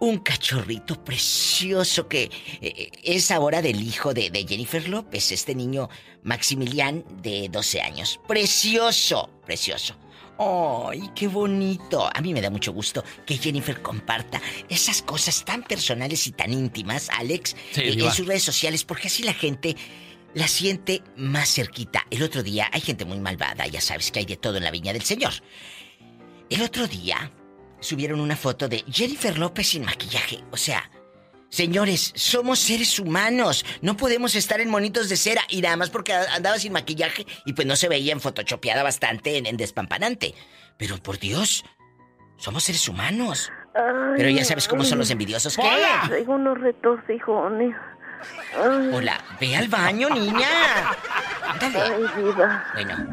un cachorrito precioso que eh, es ahora del hijo de, de, Jennifer López, este niño Maximilian de 12 años. Precioso, precioso. ¡Ay, qué bonito! A mí me da mucho gusto que Jennifer comparta esas cosas tan personales y tan íntimas, Alex, eh, en sus redes sociales, porque así la gente la siente más cerquita. El otro día hay gente muy malvada, ya sabes que hay de todo en la viña del Señor. El otro día subieron una foto de Jennifer López sin maquillaje. O sea, señores, somos seres humanos. No podemos estar en monitos de cera y nada más porque andaba sin maquillaje y pues no se veía en photoshopeada bastante en, despampanante. Pero por Dios, somos seres humanos. Pero ya sabes cómo son los envidiosos. ¿Qué? Tengo unos retorcijones. Hola, ve al baño, niña. Ándale. Ay, vida. Bueno.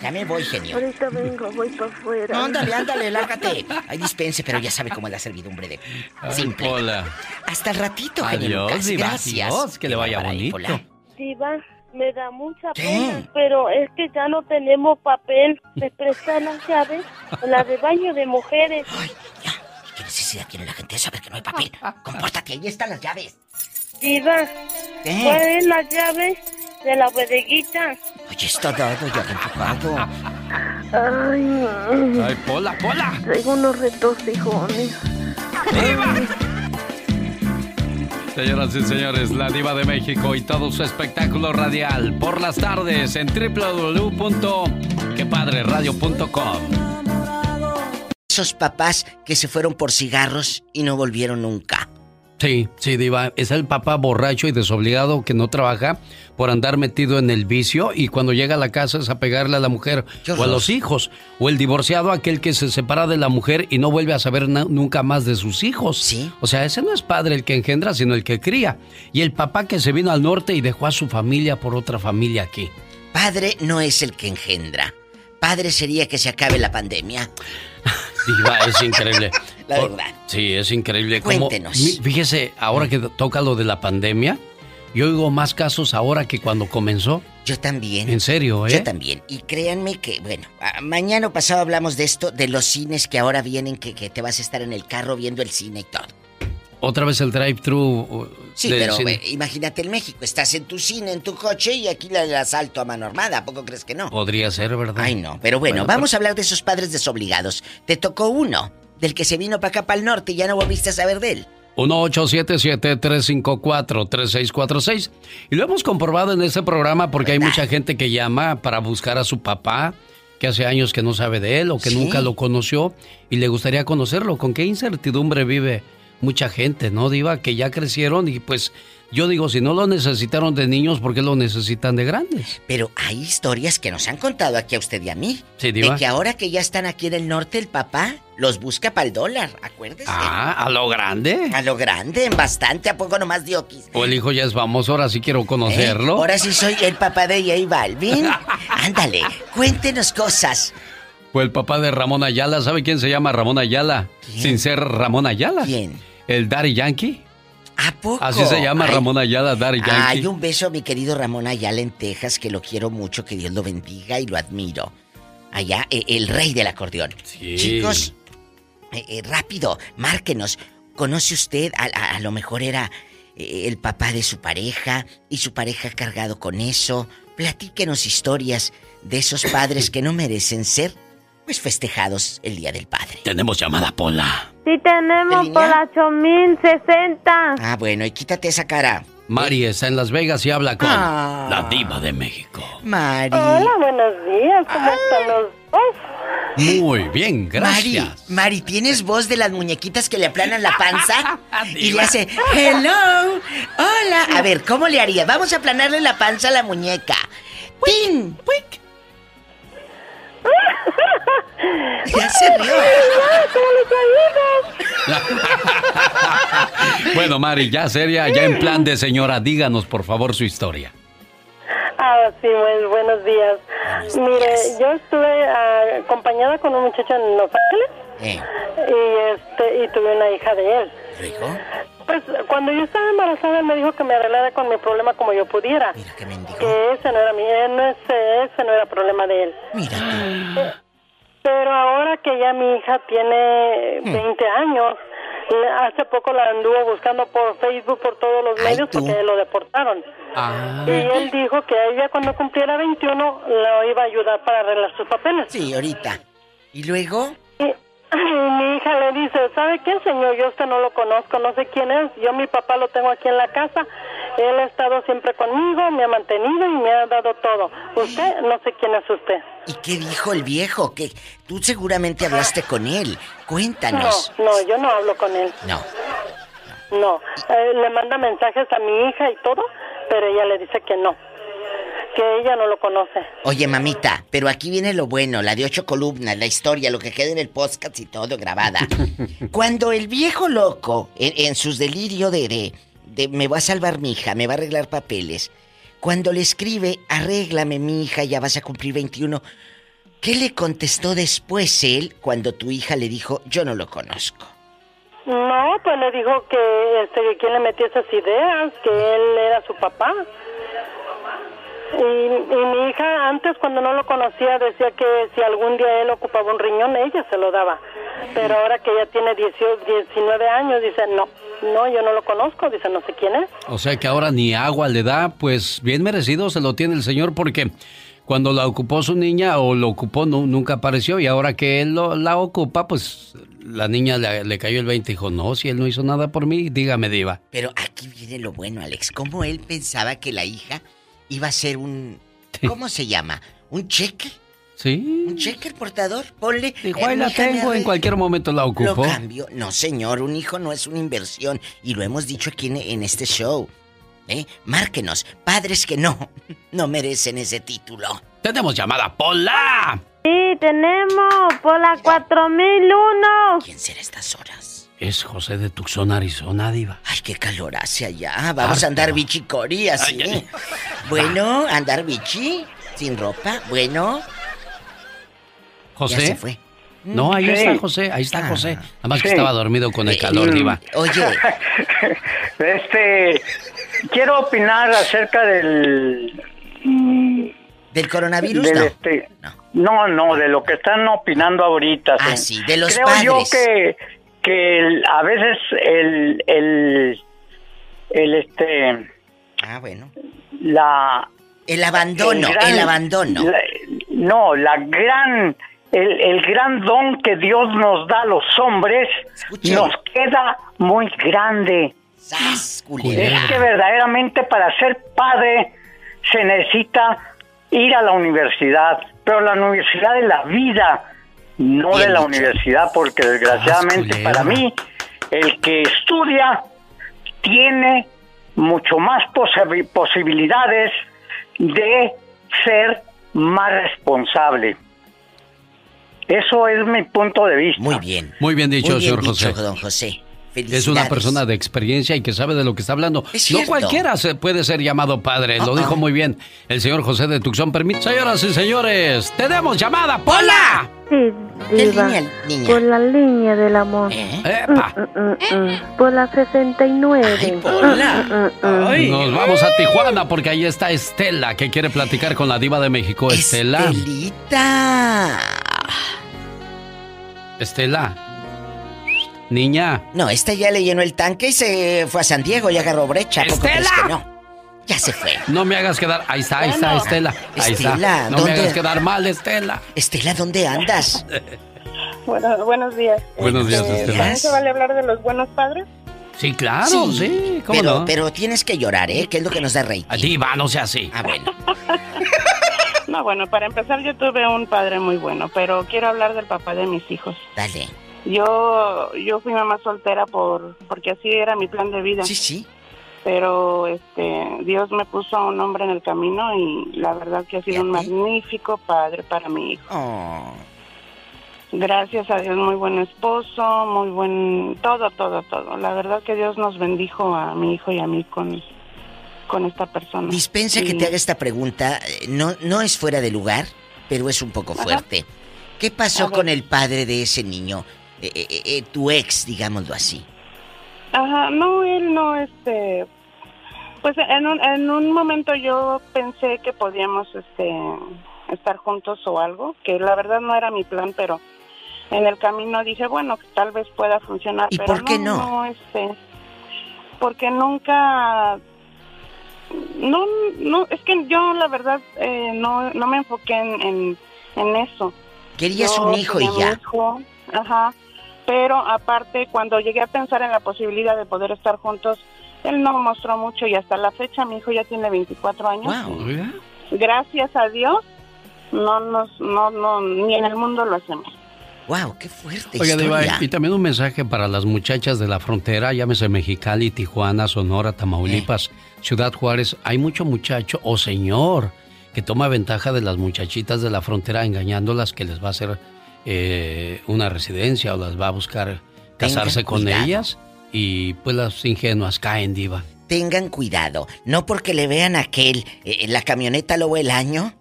Ya me voy, genio. Ahorita vengo, voy para afuera. No, ándale, ándale, lárgate. Ay, dispense, pero ya sabe cómo es la servidumbre de simple. hola. Hasta el ratito, genio Adiós, Lucas. Gracias. Adiós, que le vaya bonito. Diva, me da mucha pena, pero es que ya no tenemos papel. ¿Me prestan las llaves? La de baño de mujeres. Ay, ya. ¿Qué necesidad tiene la gente de saber que no hay papel? Compórtate, ahí están las llaves. Diva, ¿cuál es la llave de la bodeguita? Oye, está dado, ya empujado. Ay, Ay, Pola, Pola. Traigo unos retorcijones. ¡Viva! Señoras y señores, la diva de México y todo su espectáculo radial por las tardes en www.quepadreradio.com. Esos papás que se fueron por cigarros y no volvieron nunca. Sí, sí, Diva. Es el papá borracho y desobligado que no trabaja por andar metido en el vicio y cuando llega a la casa es a pegarle a la mujer o a los hijos. O el divorciado, aquel que se separa de la mujer y no vuelve a saber nunca más de sus hijos. Sí. O sea, ese no es padre el que engendra, sino el que cría. Y el papá que se vino al norte y dejó a su familia por otra familia aquí. Padre no es el que engendra. Padre sería que se acabe la pandemia. Diva, es increíble. La verdad. Sí, es increíble. Cuéntenos. fíjese, ahora que toca lo de la pandemia, yo oigo más casos ahora que cuando comenzó. Yo también. En serio, ¿eh? Yo también. Y créanme que, bueno, mañana pasado hablamos de esto, de los cines que ahora vienen, que, que te vas a estar en el carro viendo el cine y todo. Otra vez el drive-thru. Sí, pero imagínate en México, estás en tu cine, en tu coche y aquí el asalto a mano armada, ¿a poco crees que no? Podría ser, ¿verdad? Ay, no, pero bueno, vamos a hablar de esos padres desobligados. Te tocó uno, del que se vino para acá, para el norte, y ya no volviste a saber de él. 1-877-354-3646. Y lo hemos comprobado en este programa porque hay mucha gente que llama para buscar a su papá, que hace años que no sabe de él o que nunca lo conoció y le gustaría conocerlo. ¿Con qué incertidumbre vive mucha gente, ¿no, Diva? Que ya crecieron y pues yo digo, si no lo necesitaron de niños, ¿por qué lo necesitan de grandes? Pero hay historias que nos han contado aquí a usted y a mí. Sí, Diva. De que ahora que ya están aquí en el norte, el papá los busca para el dólar, acuérdese. Ah, a lo grande. A lo grande, en bastante, ¿a poco nomás dioquis? O el hijo ya es famoso, ahora sí quiero conocerlo. ¿Eh? Ahora sí soy el papá de J Balvin. Ándale, cuéntenos cosas. Fue el papá de Ramón Ayala. ¿Sabe quién se llama Ramón Ayala? Sin ser Ramón Ayala. ¿Quién? El Daddy Yankee. ¿A poco? Así se llama Ramón Ayala, Daddy Yankee. Ay, un beso a mi querido Ramón Ayala en Texas, que lo quiero mucho, que Dios lo bendiga y lo admiro. Allá, eh, el rey del acordeón. Sí. Chicos, eh, eh, rápido, márquenos. ¿Conoce usted? A, a lo mejor era el papá de su pareja y su pareja cargado con eso. Platíquenos historias de esos padres que no merecen ser pues festejados el Día del Padre. Tenemos llamada Pola. Sí tenemos por 8060. Ah, bueno, y quítate esa cara. Mari está en Las Vegas y habla con ah. la diva de México. Mari. Hola, buenos días. ¿Cómo están los dos? Muy bien, gracias. Mari, Mari, ¿tienes voz de las muñequitas que le aplanan la panza? y le hace, hello, hola. A ver, ¿cómo le haría? Vamos a aplanarle la panza a la muñeca. ¡Pin! ¡Quick! Ya se rió. bueno, Mari, ya seria, ya en plan de señora, díganos por favor su historia. Ah, sí, buenos días. Mire, yo estuve ah, acompañada con un muchacho en Los Ángeles Eh, y este y tuve una hija de él. ¿Rico? Pues cuando yo estaba embarazada él me dijo que me arreglara con mi problema como yo pudiera. Mira qué mendigo. Que ese no era mi, eh, ese, ese no era problema de él. Mira Eh, Pero ahora que ya mi hija tiene Hmm. 20 años, Le- Hace poco la anduvo buscando por Facebook, por todos los medios, porque lo deportaron. Ah. Y él dijo que ella cuando cumpliera 21 la iba a ayudar para arreglar sus papeles. Sí, ahorita. ¿Y luego? Y mi hija le dice, ¿sabe qué, señor? Yo usted no lo conozco, no sé quién es. Yo mi papá lo tengo aquí en la casa. Él ha estado siempre conmigo, me ha mantenido y me ha dado todo. Usted, no sé quién es usted. ¿Y qué dijo el viejo? Que tú seguramente hablaste con él. Cuéntanos. No, no, yo no hablo con él. No. No, Eh, le manda mensajes a mi hija y todo, pero ella le dice que no, que ella no lo conoce. Oye, mamita, pero aquí viene lo bueno, la de ocho columnas, la historia, lo que queda en el podcast y todo grabada. Cuando el viejo loco, en, en sus delirios de, de, de me va a salvar mi hija, me va a arreglar papeles, cuando le escribe, arréglame mi hija, ya vas a cumplir 21, ¿qué le contestó después él cuando tu hija le dijo, yo no lo conozco? No, pues le dijo que, este, que quién le metió esas ideas, que él era su papá. Y, y mi hija antes cuando no lo conocía decía que si algún día él ocupaba un riñón ella se lo daba. Pero ahora que ya tiene 18, 19 años dice no, no, yo no lo conozco, dice no sé quién es. O sea que ahora ni agua le da, pues bien merecido se lo tiene el señor porque cuando la ocupó su niña o lo ocupó nu- nunca apareció y ahora que él lo- la ocupa, pues la niña le, le cayó el 20 y dijo, no, si él no hizo nada por mí, dígame diva. Pero aquí viene lo bueno, Alex. ¿Cómo él pensaba que la hija iba a ser un... ¿Cómo se llama? ¿Un cheque? Sí. ¿Un cheque el portador? Ponle... Dijo, ahí la tengo, en arregla". cualquier momento la Lo ocupo. cambio. No, señor, un hijo no es una inversión. Y lo hemos dicho aquí en, en este show. ¿Eh? Márquenos. Padres que no, no merecen ese título. Tenemos llamada, Pola. Sí, tenemos por la 4001. ¿Quién será estas horas? Es José de Tucson, Arizona, diva. Ay, qué calor hace allá. Vamos a andar bichicori así. Bueno, andar bichi, sin ropa. Bueno. ¿José? Ya se fue. No, ahí Sí. está José, ahí está Ah. José. Nada más que estaba dormido con el calor, Mm. diva. Oye. Este, quiero opinar acerca del... ¿Del coronavirus? del No. este- no, no, de lo que están opinando ahorita. Ah, sí, de los Creo yo que, que el- a veces el, el, el este... Ah, bueno. La... El abandono, el abandono. la- no, la gran... El, el gran don que Dios nos da a los hombres nos queda muy grande. Es que verdaderamente para ser padre se necesita ir a la universidad, pero la universidad de la vida, no de la universidad, porque desgraciadamente para mí el que estudia tiene mucho más posi- posibilidades de ser más responsable. Eso es mi punto de vista. Muy bien. Muy bien dicho, Muy bien señor dicho, José. don José. Es una persona de experiencia y que sabe de lo que está hablando. Es no cualquiera se puede ser llamado padre, lo dijo muy bien el señor José de Tucson. Permite, señoras y señores, tenemos llamada, Pola. Sí, diva. línea, niña? Por la línea del amor. Epa. Mm, mm, mm. Por la 69. Pola. Mm. Nos vamos a Tijuana porque ahí está Estela que quiere platicar con la diva de México. Estela. Estelita. Estela. Niña. No, esta ya le llenó el tanque y se fue a San Diego y agarró brecha. ¿A poco crees ¡Estela! que no? Ya se fue. No me hagas quedar. Ahí está, ahí está. Estela. Ahí Estela, está. No me hagas quedar mal, Estela. Estela, ¿dónde andas? Bueno, buenos días. Buenos días, Este, Estela. ¿también se vale hablar de los buenos padres? Sí, claro, sí. ¿Cómo pero, no? pero tienes que llorar, ¿eh? Que es lo que nos da rey. Diva, no sea así. Ah, bueno. No, bueno, para empezar yo tuve un padre muy bueno, pero quiero hablar del papá de mis hijos. Dale. Yo yo fui mamá soltera por porque así era mi plan de vida. Sí, sí. Pero este Dios me puso a un hombre en el camino y la verdad que ha sido un magnífico padre para mi hijo. Oh. Gracias a Dios, muy buen esposo, muy buen todo, todo, todo. La verdad que Dios nos bendijo a mi hijo y a mí con con esta persona. Dispensa que te haga esta pregunta. No, no es fuera de lugar, pero es un poco Ajá. fuerte. ¿Qué pasó con el padre de ese niño? Eh, eh, eh, tu ex, digámoslo así. Ajá, no, él no, este, pues en un, en un momento yo pensé que podíamos, este, estar juntos o algo, que la verdad no era mi plan, pero en el camino dije, bueno, que tal vez pueda funcionar. ¿Y pero por qué no? No, este, porque nunca, no, no, es que yo la verdad eh, no, no me enfoqué en, en, en eso. Querías Yo un hijo y ya. hijo, ajá, pero aparte cuando llegué a pensar en la posibilidad de poder estar juntos, él no mostró mucho y hasta la fecha mi hijo ya tiene 24 años. Gracias a Dios, no nos, no, no, ni en el mundo lo hacemos. Wow, qué fuerte Oiga, Diva, historia. y también un mensaje para las muchachas de la frontera, llámese Mexicali, Tijuana, Sonora, Tamaulipas, Ciudad Juárez. Hay mucho muchacho o señor que toma ventaja de las muchachitas de la frontera engañándolas que les va a hacer eh, una residencia o las va a buscar casarse con cuidado. ellas y pues las ingenuas caen, Diva. Tengan cuidado, no porque le vean a aquel eh, la camioneta lobo el año,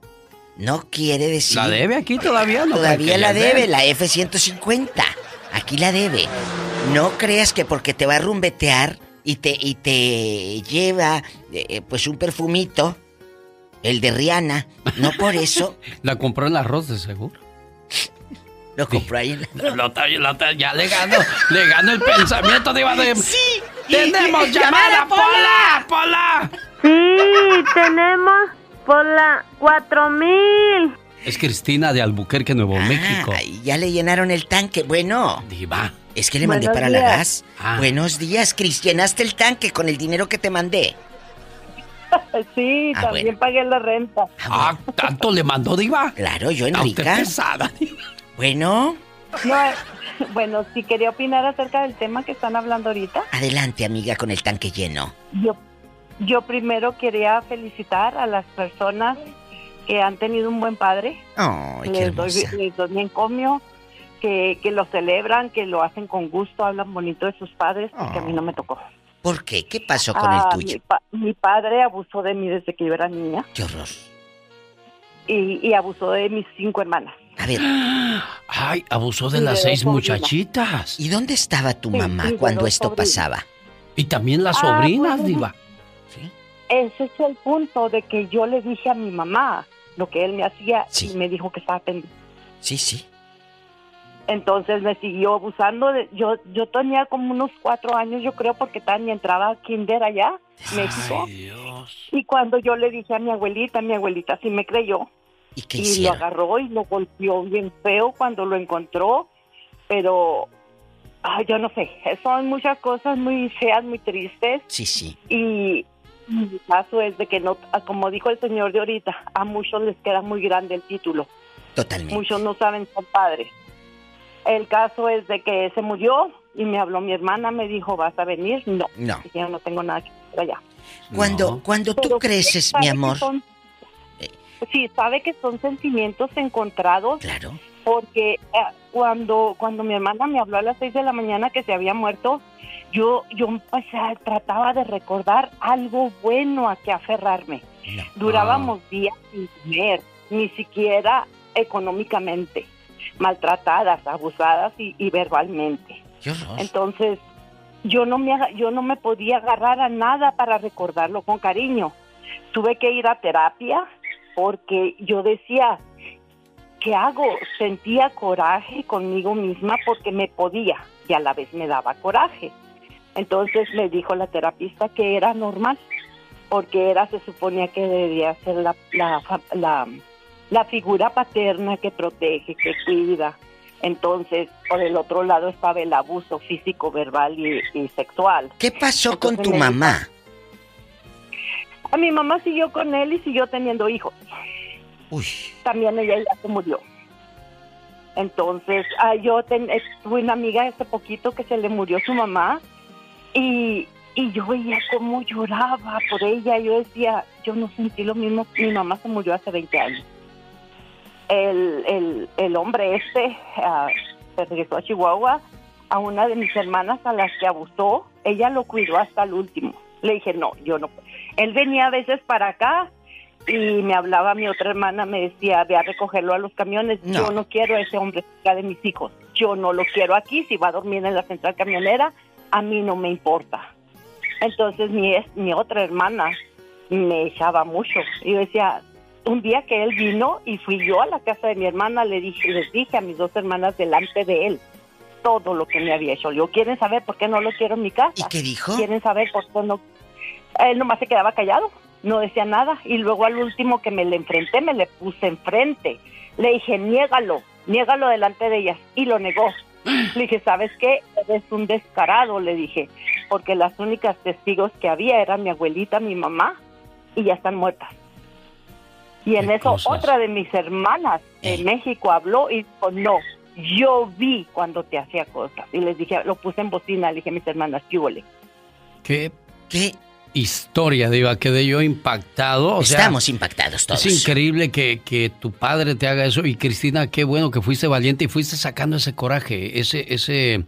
no quiere decir. ¿La debe aquí todavía? No, Todavía la debe, la F-150. Aquí la debe. No creas que porque te va a rumbetear y te, y te lleva eh, pues un perfumito, el de Rihanna, no por eso La compró en arroz de seguro. lo compró ahí en Lo- lo- lo- ya le gano, le gano el pensamiento, Diva. De... Sí. ¡Tenemos llamada, Pola! ¡Pola! Sí, tenemos por la 4000. Es Cristina de Albuquerque, Nuevo México. Ay, ya le llenaron el tanque. Bueno. Diva. Es que le mandé Buenos para la gas. Ah. Buenos días, Cris. ¿Llenaste el tanque con el dinero que te mandé? Sí, Ah, también pagué la renta. Ah, ¿tanto le mandó Diva? Claro, yo en Ah, usted rica. pesada, Bueno, No, bueno, si quería opinar acerca del tema que están hablando ahorita, adelante, amiga, con el tanque lleno. yo, yo primero quería felicitar a las personas que han tenido un buen padre. Ay, qué les, doy, les doy mi encomio, que, que lo celebran, que lo hacen con gusto, hablan bonito de sus padres, porque a mí no me tocó. ¿Por qué? ¿Qué pasó con Ah, el tuyo? Mi, pa- mi padre abusó de mí desde que yo era niña Qué horror. y, y abusó de mis cinco hermanas. A ver, Ay, abusó de Sí, las seis muchachitas. ¿y dónde estaba tu Sí, mamá cuando esto pasaba? Y también las Ah, sobrinas, pues, Diva. Ese es el punto de que yo le dije a mi mamá lo que él me hacía Sí. y me dijo que estaba pendiente. Sí, sí. Entonces me siguió abusando. De, yo yo tenía como unos cuatro años, yo creo, porque Tania entraba a kinder allá, México. Y cuando yo le dije a mi abuelita, mi abuelita sí me creyó. ¿Y qué y lo agarró y lo golpeó bien feo cuando lo encontró. Pero, ay, yo no sé, son muchas cosas muy feas, muy tristes. Sí, sí. Y mi caso es de que no, como dijo el señor de ahorita, a muchos les queda muy grande el título. Totalmente. Muchos no saben ser padres. El caso es de que se murió y me habló mi hermana, me dijo, ¿vas a venir? No. No. Yo no tengo nada que hacer allá. Cuando, cuando tú Pero creces, mi amor. son- sí, sabe que son sentimientos encontrados. Claro. Porque eh, cuando, cuando mi hermana me habló a las seis de la mañana que se había muerto, yo, yo o sea, trataba de recordar algo bueno a que aferrarme. Durábamos días sin comer, ni siquiera económicamente, maltratadas, abusadas y, y verbalmente. Entonces, yo no me yo no me podía agarrar a nada para recordarlo con cariño. Tuve que ir a terapia porque yo decía, ¿qué hago? Sentía coraje conmigo misma porque me podía y a la vez me daba coraje. Entonces me dijo la terapista que era normal, porque era, se suponía que debía ser la, la, la, la figura paterna que protege, que cuida. Entonces, por el otro lado estaba el abuso físico, verbal y, y sexual. ¿Qué pasó con tu mamá? A mi mamá siguió con él y siguió teniendo hijos. Uy. También ella ya se murió. Entonces, ah, yo ten- eh, tuve una amiga hace poquito que se le murió su mamá y, y yo veía cómo lloraba por ella. Yo decía, yo no sentí lo mismo. Mi mamá se murió hace 20 años. El, el, el hombre este ah, se regresó a Chihuahua a una de mis hermanas a las que abusó. Ella lo cuidó hasta el último. Le dije, no, yo no. Él venía a veces para acá y me hablaba mi otra hermana, me decía, ve a recogerlo a los camiones. No. Yo no quiero a ese hombre cerca de mis hijos. Yo no lo quiero aquí. Si va a dormir en la central camionera, a mí no me importa. Entonces mi, es- mi otra hermana me echaba mucho. Y yo decía, un día que él vino y fui yo a la casa de mi hermana, le dije, les dije a mis dos hermanas delante de él todo lo que me había hecho. Yo, ¿quieren saber por qué no lo quiero en mi casa? ¿Y qué dijo? ¿Quieren saber por qué no? Él nomás se quedaba callado, no decía nada. Y luego al último que me le enfrenté, me le puse enfrente. Le dije, niégalo, niégalo delante de ellas. Y lo negó. Le dije, ¿sabes qué? Eres un descarado, le dije. Porque las únicas testigos que había eran mi abuelita, mi mamá, y ya están muertas. Y en eso otra de mis hermanas de México habló y dijo, no, yo vi cuando te hacía cosas. Y les dije, lo puse en bocina, le dije a mis hermanas, ¿qué ¿Qué? ¿Qué? Historia, Diva, quedé yo impactado. Estamos impactados todos. Es increíble que, que, tu padre te haga eso. Y Cristina, qué bueno que fuiste valiente y fuiste sacando ese coraje, ese, ese,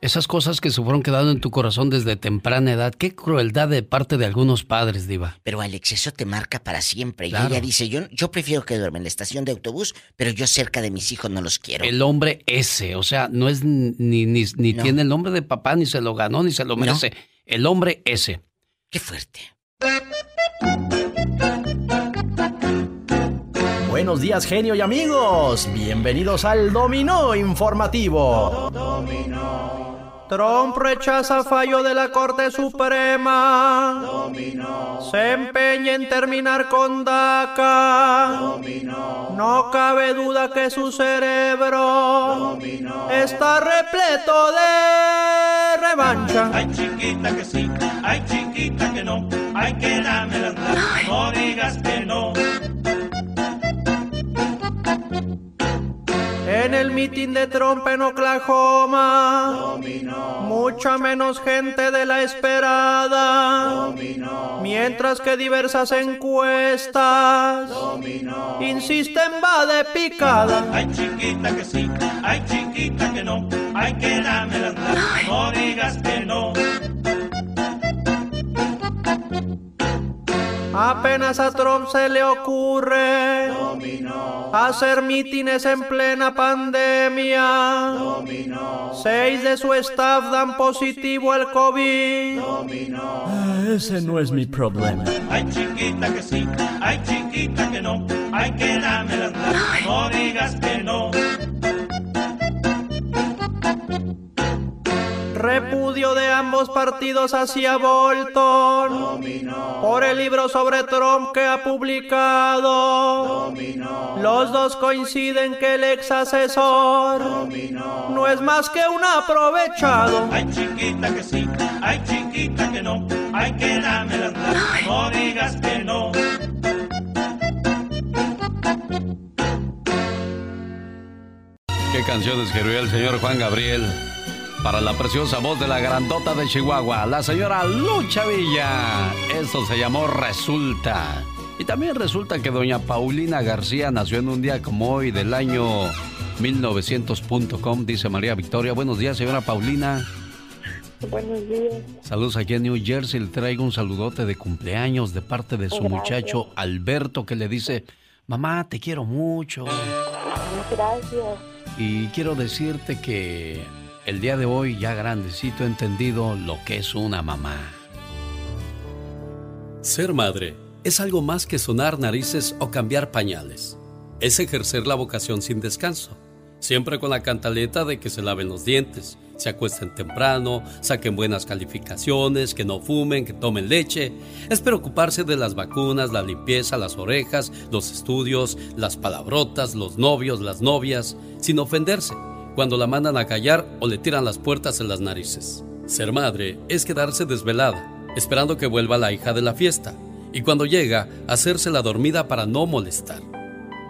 esas cosas que se fueron quedando en tu corazón desde temprana edad. Qué crueldad de parte de algunos padres, Diva. Pero Alex, eso te marca para siempre. Y ella dice, yo, yo prefiero que duerme en la estación de autobús, pero yo cerca de mis hijos no los quiero. El hombre ese, o sea, no es ni, ni, ni tiene el nombre de papá, ni se lo ganó, ni se lo merece. El hombre ese. Qué fuerte. Buenos días, genio y amigos. Bienvenidos al Dominó Informativo. Trump rechaza fallo de la Corte Suprema. Se empeña en terminar con DACA. No cabe duda que su cerebro está repleto de revancha. Ay, chiquita que sí, ay, chiquita que no. Ay, que dame las mitin de Trump en Oklahoma, mucha menos gente de la esperada, mientras que diversas encuestas. Insisten va de picada. Ay chiquita que sí, ay chiquita que no, ay que dame las no digas que no. Apenas a Trump se le ocurre hacer mítines en plena pandemia. Seis de su staff dan positivo al COVID. Ese no es mi problema. Ay chiquita que sí, ay chiquita que no, ay que dame las no digas que no. Repudio de ambos partidos hacia Bolton por el libro sobre Trump que ha publicado. Los dos coinciden que el ex asesor no es más que un aprovechado. Ay chiquita que sí, ay chiquita que no, ay que dame las no digas que no. ¿Qué canciones escribió el señor Juan Gabriel? Para la preciosa voz de la grandota de Chihuahua, la señora Lucha Villa. Esto se llamó Resulta. Y también resulta que doña Paulina García nació en un día como hoy del año 1900.com, dice María Victoria. Buenos días, señora Paulina. Buenos días. Saludos aquí en New Jersey. Le traigo un saludote de cumpleaños de parte de su muchacho Alberto que le dice, mamá, te quiero mucho. Gracias. Y quiero decirte que el día de hoy, ya grandecito, he entendido lo que es una mamá. Ser madre es algo más que sonar narices o cambiar pañales. Es ejercer la vocación sin descanso, siempre con la cantaleta de que se laven los dientes, se acuesten temprano, saquen buenas calificaciones, que no fumen, que tomen leche. Es preocuparse de las vacunas, la limpieza, las orejas, los estudios, las palabrotas, los novios, las novias, sin ofenderse cuando la mandan a callar o le tiran las puertas en las narices. Ser madre es quedarse desvelada, esperando que vuelva la hija de la fiesta, y cuando llega, hacerse la dormida para no molestar.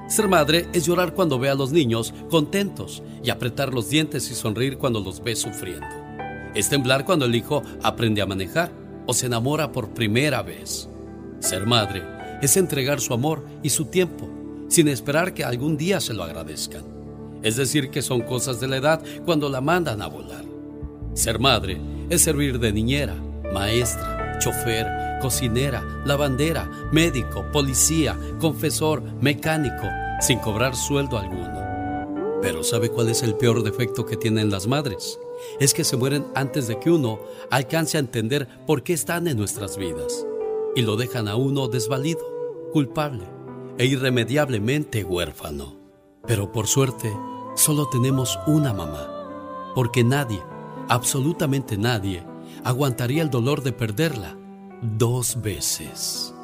Ser madre es llorar cuando ve a los niños contentos y apretar los dientes y sonreír cuando los ve sufriendo. Es temblar cuando el hijo aprende a manejar o se enamora por primera vez. Ser madre es entregar su amor y su tiempo sin esperar que algún día se lo agradezcan. Es decir, que son cosas de la edad cuando la mandan a volar. Ser madre es servir de niñera, maestra, chofer, cocinera, lavandera, médico, policía, confesor, mecánico, sin cobrar sueldo alguno. Pero ¿sabe cuál es el peor defecto que tienen las madres? Es que se mueren antes de que uno alcance a entender por qué están en nuestras vidas. Y lo dejan a uno desvalido, culpable, e irremediablemente huérfano. Pero por suerte, solo tenemos una mamá, porque nadie, absolutamente nadie, aguantaría el dolor de perderla dos veces.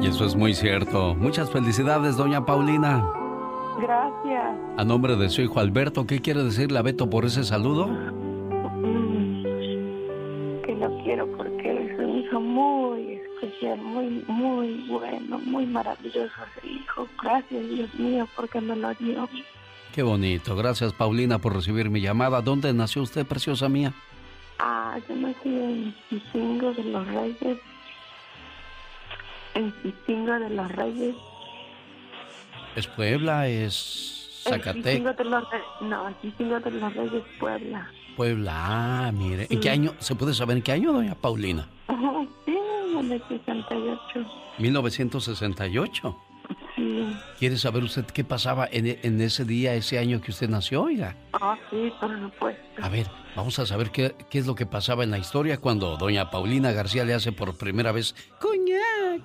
Y eso es muy cierto. Muchas felicidades, doña Paulina. Gracias. A nombre de su hijo Alberto, ¿qué quiere decirle a Beto por ese saludo? Mm, Que lo quiero porque él es un hijo muy especial, muy, muy bueno, muy maravilloso ese hijo. Gracias, Dios mío, porque me lo dio. Qué bonito. Gracias, Paulina, por recibir mi llamada. ¿Dónde nació usted, preciosa mía? Ah, yo nací en Cicingo de los Reyes. En Cicingo de los Reyes. ¿Es Puebla? ¿Es Zacatecas? No, en Cicingo de los Reyes, Puebla. Puebla. Ah, mire. ¿En qué año? ¿Se puede saber en qué año, doña Paulina? Ajá, sí, en el 68. 1968. Sí. ¿Quiere saber usted qué pasaba en, en ese día, ese año que usted nació, oiga? Ah, sí, por supuesto. A ver, vamos a saber qué, qué es lo que pasaba en la historia cuando doña Paulina García le hace por primera vez coñac,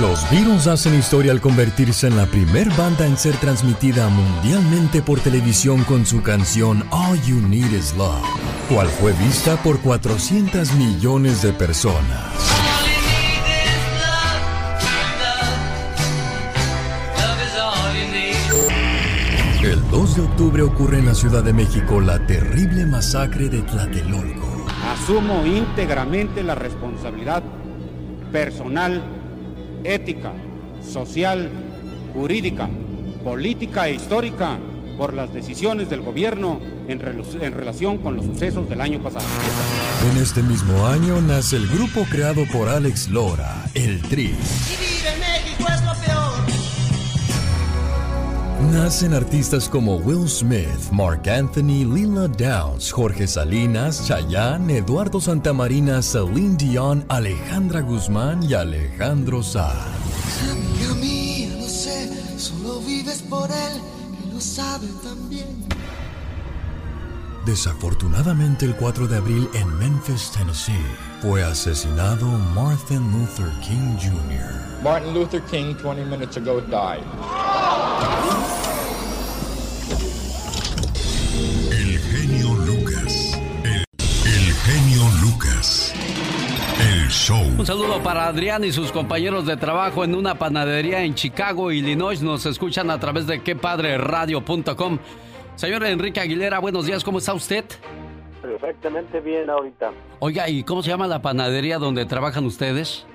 Los Beatles hacen historia al convertirse en la primer banda en ser transmitida mundialmente por televisión con su canción All You Need Is Love, cual fue vista por 400 millones de personas. El 2 de octubre ocurre en la Ciudad de México la terrible masacre de Tlatelolco. Asumo íntegramente la responsabilidad personal, ética, social, jurídica, política e histórica por las decisiones del gobierno en, relación con los sucesos del año pasado. En este mismo año nace el grupo creado por Alex Lora, el Tri. Nacen artistas como Will Smith, Mark Anthony, Lila Downs, Jorge Salinas, Chayanne, Eduardo Santamarina, Celine Dion, Alejandra Guzmán y Alejandro Sanz. Amiga mía, lo sé, solo vives por él, que lo sabe también. Desafortunadamente el 4 de abril en Memphis, Tennessee, fue asesinado Martin Luther King Jr. Martin Luther King, 20 minutes ago, died. Show. Un saludo para Adrián y sus compañeros de trabajo en una panadería en Chicago, Illinois. Nos escuchan a través de quepadreradio.com. Señor Enrique Aguilera, buenos días, ¿cómo está usted? Perfectamente bien ahorita. Oiga, ¿y cómo se llama la panadería donde trabajan ustedes?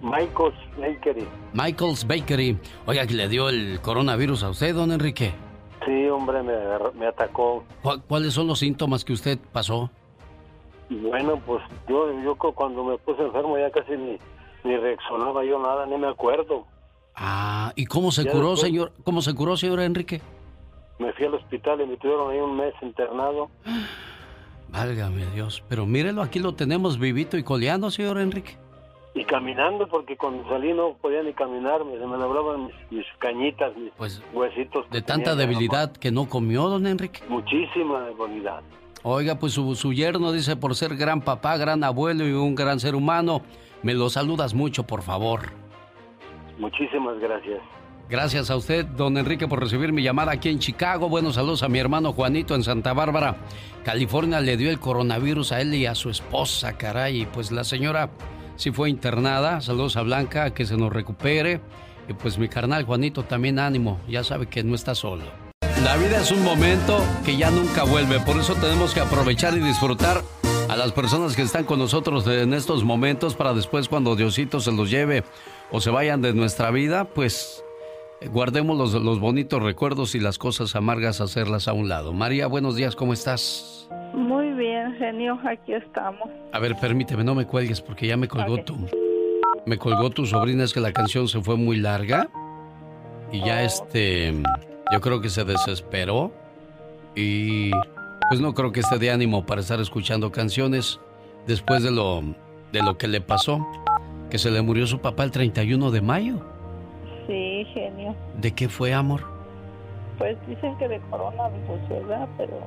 Michael's Bakery. Michael's Bakery. Oiga, que le dio el coronavirus a usted, don Enrique. Sí, hombre, me, atacó. ¿Cu- ¿Cuáles son los síntomas que usted pasó? Bueno, pues yo, yo cu- cuando me puse enfermo ya casi ni, ni reaccionaba yo nada, ni me acuerdo. Ah, ¿y cómo se Ya curó, después- señor? ¿Cómo se curó, señor Enrique? Me fui al hospital y me tuvieron ahí un mes internado. Válgame Dios. Pero mírelo, aquí lo tenemos vivito y coleando, señor Enrique. Y caminando, porque cuando salí no podía ni caminar, me- se me doblaban mis, mis cañitas, mis Pues, huesitos. De tanta debilidad que no comió, don Enrique. Muchísima debilidad. Oiga, pues su, su yerno dice, por ser gran papá, gran abuelo y un gran ser humano, me lo saludas mucho, por favor. Muchísimas gracias. Gracias a usted, don Enrique, por recibir mi llamada aquí en Chicago. Buenos saludos a mi hermano Juanito en Santa Bárbara, California. Le dio el coronavirus a él y a su esposa, caray. Y pues la señora sí fue internada. Saludos a Blanca, que se nos recupere. Y pues mi carnal Juanito también ánimo. Ya sabe que no está solo. La vida es un momento que ya nunca vuelve. Por eso tenemos que aprovechar y disfrutar a las personas que están con nosotros en estos momentos para después cuando Diosito se los lleve o se vayan de nuestra vida, pues eh, guardemos los, los bonitos recuerdos y las cosas amargas hacerlas a un lado. María, buenos días, ¿cómo estás? Muy bien, genio, aquí estamos. A ver, permíteme, no me cuelgues porque ya me colgó Ok. tu... Me colgó tu sobrina, es que la canción se fue muy larga y ya este... Yo creo que se desesperó y pues no creo que esté de ánimo para estar escuchando canciones después de lo, de lo que le pasó, que se le murió su papá el 31 de mayo. Sí, genio. ¿De qué fue, amor? Pues dicen que de coronavirus, ¿verdad? Pero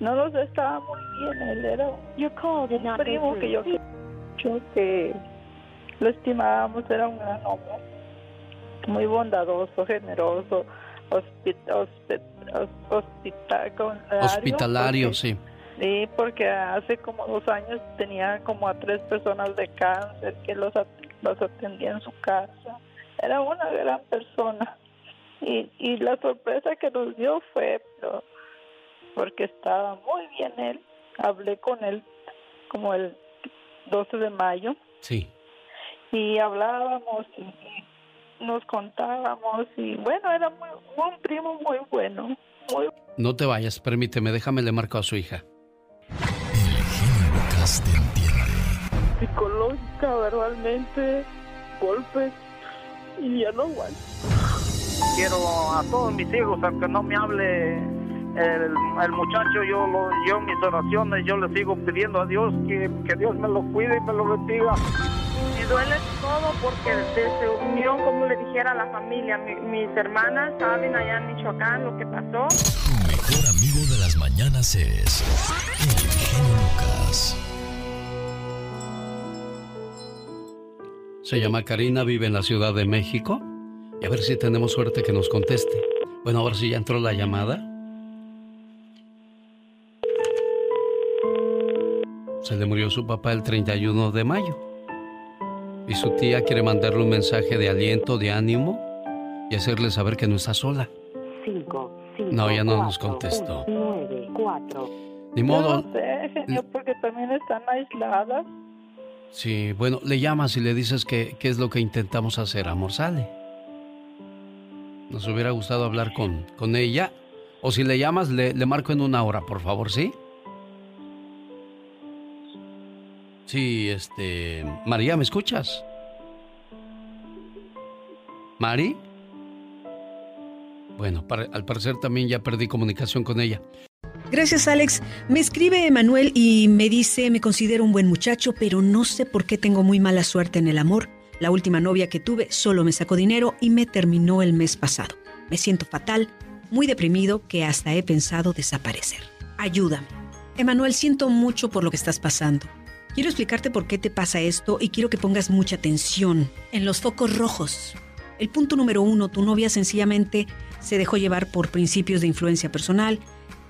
No los estaba muy bien, él era un primo que yo mucho, que lo estimábamos, era un gran hombre, muy bondadoso, generoso, hospitalario, sí. Sí, porque hace como dos años tenía como a tres personas de cáncer que los, los atendía en su casa. Era una gran persona. Y, y la sorpresa que nos dio fue, porque estaba muy bien él, hablé con él como el 12 de mayo. Sí. Y hablábamos y nos contábamos y bueno, era muy, un primo muy bueno. Muy... No te vayas, permíteme, déjame le marco a su hija. Psicológica, verbalmente, golpes y ya no aguanto. Quiero a todos mis hijos, aunque no me hable el, muchacho, yo, lo, yo mis oraciones, yo le sigo pidiendo a Dios que, que Dios me lo cuide y me lo bendiga. Me duele todo porque desde unión, como le dijera a la familia, mis hermanas saben allá en Michoacán lo que pasó. Tu mejor amigo de las mañanas es el genio Lucas. Se llama Karina, vive en la Ciudad de México. Y a ver si tenemos suerte que nos conteste. Bueno, ahora sí ya entró la llamada. Se le murió su papá el 31 de mayo. Y su tía quiere mandarle un mensaje de aliento, de ánimo y hacerle saber que no está sola. no, ya no nos contestó. Ni modo. No sé, porque también están aisladas. Sí, bueno, le llamas y le dices que qué es lo que intentamos hacer, amor, sale. Nos hubiera gustado hablar con, con ella. O si le llamas, le, le marco en una hora, por favor, ¿sí? Sí, este... María, ¿me escuchas? ¿Mari? Bueno, al parecer también ya perdí comunicación con ella. Gracias, Alex. Me escribe Emanuel y me dice, me considero un buen muchacho, pero no sé por qué tengo muy mala suerte en el amor. La última novia que tuve solo me sacó dinero y me terminó el mes pasado. Me siento fatal, muy deprimido, que hasta he pensado desaparecer. Ayúdame. Emanuel, siento mucho por lo que estás pasando. Quiero explicarte por qué te pasa esto y quiero que pongas mucha atención en los focos rojos. El punto número uno, tu novia sencillamente se dejó llevar por principios de influencia personal,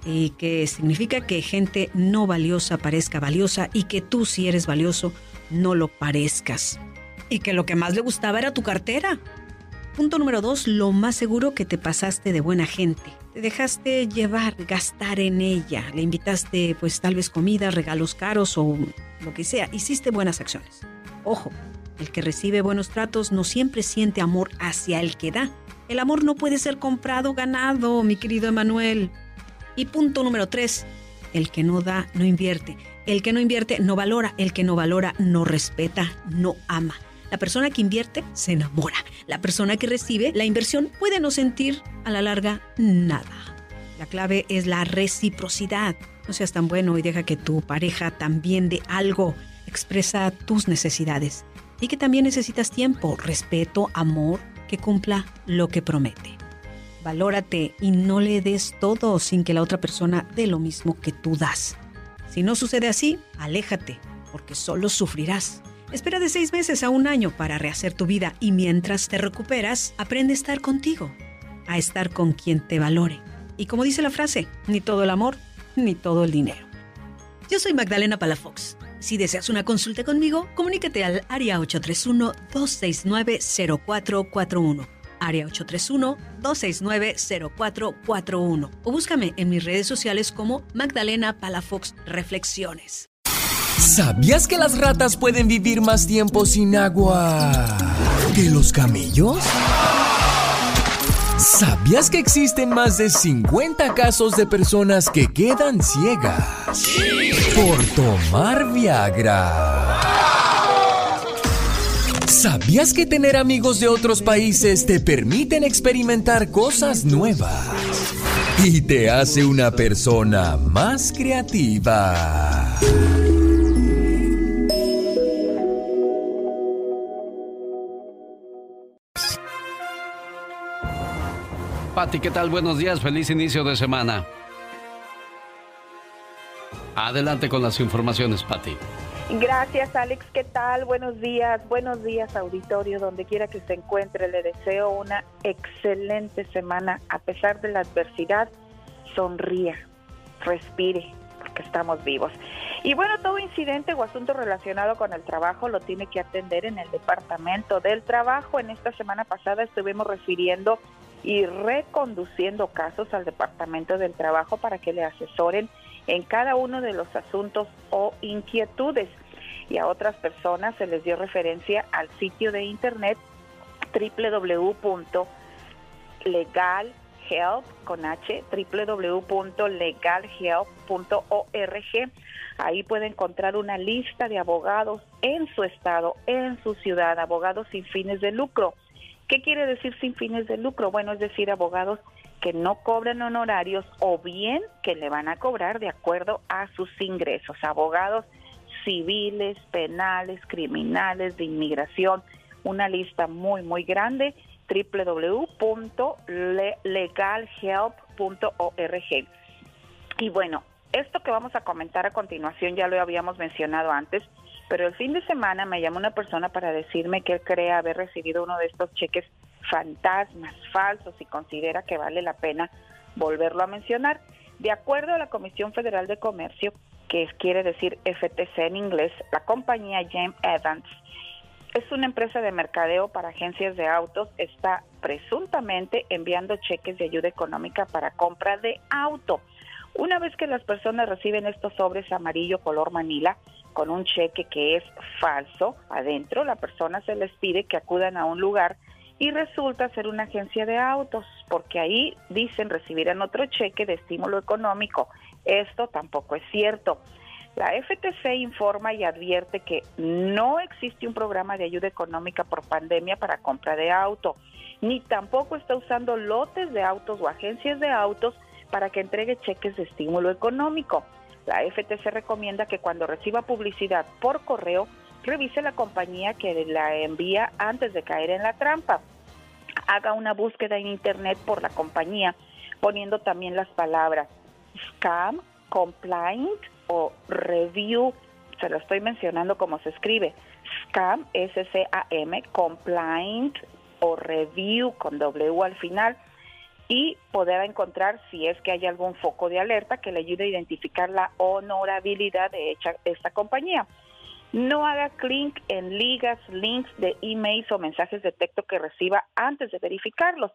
y que significa que gente no valiosa parezca valiosa y que tú si eres valioso no lo parezcas. Y que lo que más le gustaba era tu cartera. Punto número dos, lo más seguro que te pasaste de buena gente. Te dejaste llevar, gastar en ella. Le invitaste pues tal vez comida, regalos caros o lo que sea, hiciste buenas acciones. Ojo, el que recibe buenos tratos no siempre siente amor hacia el que da. El amor no puede ser comprado, ganado, mi querido Emanuel. Y punto número tres, el que no da, no invierte. El que no invierte, no valora. El que no valora, no respeta, no ama. La persona que invierte se enamora. La persona que recibe la inversión puede no sentir a la larga nada. La clave es la reciprocidad. No seas tan bueno y deja que tu pareja también dé algo. Expresa tus necesidades. Y que también necesitas tiempo, respeto, amor, que cumpla lo que promete. Valórate y no le des todo sin que la otra persona dé lo mismo que tú das. Si no sucede así, aléjate, porque solo sufrirás. Espera de seis meses a un año para rehacer tu vida y mientras te recuperas, aprende a estar contigo, a estar con quien te valore. Y como dice la frase, ni todo el amor ni todo el dinero. Yo soy Magdalena Palafox. Si deseas una consulta conmigo, comunícate al área 831-269-0441. Área 831-269-0441. O búscame en mis redes sociales como Magdalena Palafox Reflexiones. ¿Sabías que las ratas pueden vivir más tiempo sin agua que los camellos? ¿Sabías que existen más de 50 casos de personas que quedan ciegas por tomar Viagra? ¿Sabías que tener amigos de otros países te permiten experimentar cosas nuevas y te hace una persona más creativa? Pati, ¿qué tal? Buenos días, feliz inicio de semana. Adelante con las informaciones, Patti. Gracias, Alex. ¿Qué tal? Buenos días. Buenos días, auditorio. Donde quiera que se encuentre, le deseo una excelente semana. A pesar de la adversidad, sonría, respire, porque estamos vivos. Y bueno, todo incidente o asunto relacionado con el trabajo lo tiene que atender en el Departamento del Trabajo. En esta semana pasada estuvimos refiriendo y reconduciendo casos al Departamento del Trabajo para que le asesoren en cada uno de los asuntos o inquietudes. Y a otras personas se les dio referencia al sitio de internet www.legalhelp con h www.legalhelp.org. Ahí puede encontrar una lista de abogados en su estado, en su ciudad, abogados sin fines de lucro. ¿Qué quiere decir sin fines de lucro? Bueno, es decir, abogados que no cobran honorarios o bien que le van a cobrar de acuerdo a sus ingresos. Abogados civiles, penales, criminales, de inmigración, una lista muy, muy grande, www.legalhelp.org. Y bueno, esto que vamos a comentar a continuación ya lo habíamos mencionado antes, pero el fin de semana me llamó una persona para decirme que él cree haber recibido uno de estos cheques fantasmas, falsos, y considera que vale la pena volverlo a mencionar. De acuerdo a la Comisión Federal de Comercio, que quiere decir FTC en inglés, la compañía James Evans es una empresa de mercadeo para agencias de autos, está presuntamente enviando cheques de ayuda económica para compra de auto. Una vez que las personas reciben estos sobres amarillo color manila con un cheque que es falso adentro, la persona se les pide que acudan a un lugar y resulta ser una agencia de autos, porque ahí dicen recibirán otro cheque de estímulo económico. Esto tampoco es cierto. La FTC informa y advierte que no existe un programa de ayuda económica por pandemia para compra de auto, ni tampoco está usando lotes de autos o agencias de autos para que entregue cheques de estímulo económico. La FTC recomienda que cuando reciba publicidad por correo, revise la compañía que la envía antes de caer en la trampa. Haga una búsqueda en Internet por la compañía, poniendo también las palabras scam, compliant o review. Se lo estoy mencionando como se escribe. Scam, S-C-A-M, compliant o review con W al final y poder encontrar si es que hay algún foco de alerta que le ayude a identificar la honorabilidad de esta compañía. No haga clic en ligas, links de emails o mensajes de texto que reciba antes de verificarlos.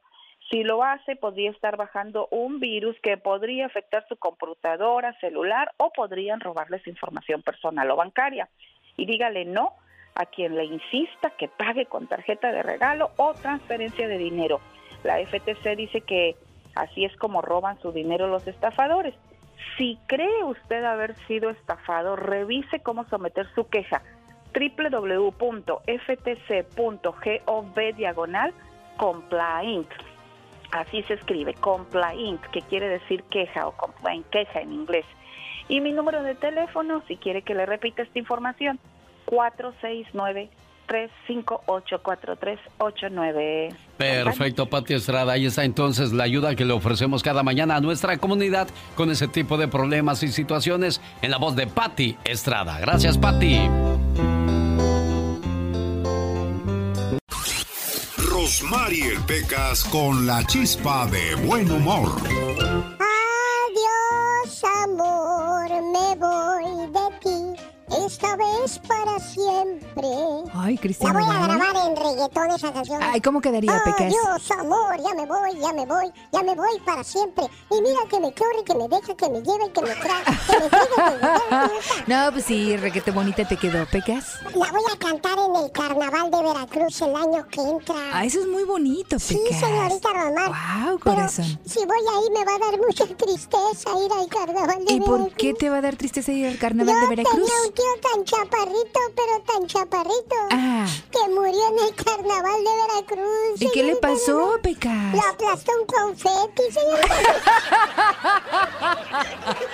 Si lo hace, podría estar bajando un virus que podría afectar su computadora, celular o podrían robarles información personal o bancaria. Y dígale no a quien le insista que pague con tarjeta de regalo o transferencia de dinero. La FTC dice que así es como roban su dinero los estafadores. Si cree usted haber sido estafado, revise cómo someter su queja www.ftc.gov diagonal complaint. Así se escribe, complaint, que quiere decir queja o complaint, queja en inglés. Y mi número de teléfono, si quiere que le repita esta información, 469 358-4389. Perfecto, Pati Estrada. Ahí está entonces la ayuda que le ofrecemos cada mañana a nuestra comunidad con ese tipo de problemas y situaciones en la voz de Pati Estrada. Gracias, Pati. Rosmarie Pecas con la chispa de buen humor. Adiós, amor, me voy esta vez para siempre. Ay, Cristiano. La voy a grabar en reggaetón esa canción. Ay, ¿cómo quedaría, Pecas? Dios, amor, ya me voy, ya me voy, ya me voy para siempre. Y mira que me corre, que me deja, que me lleve, que me trae, que me que me No, pues sí, reguete bonita te quedó, Pecas. La voy a cantar en el carnaval de Veracruz el año que entra. Ah, eso es muy bonito, Pecas. Sí, señorita Román. Wow, corazón. si voy ahí me va a dar mucha tristeza ir al carnaval de ¿Y Veracruz. ¿Y por qué te va a dar tristeza ir al carnaval de Veracruz? Tan chaparrito, pero tan chaparrito, ah. que murió en el carnaval de Veracruz. ¿Y qué le pasó, Pecas? Lo aplastó un confeti, señor.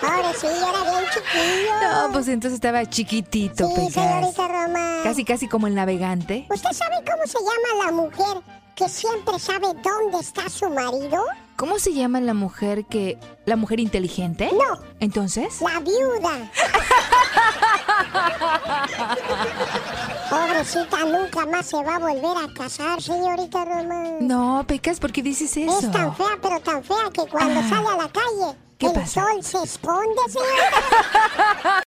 Ahora sí, era bien chiquillo. No, pues entonces estaba chiquitito, sí, Pecas. señorita Roma. Casi, casi como el navegante. ¿Usted sabe cómo se llama la mujer que siempre sabe dónde está su marido? ¿Cómo se llama la mujer que... ¿La mujer inteligente? No. ¿Entonces? La viuda. Pobrecita, nunca más se va a volver a casar, señorita Román. No, Pecas, ¿por qué dices eso? Es tan fea, pero tan fea que cuando Ah. sale a la calle, ¿Qué el pasa? sol se esconde, señorita.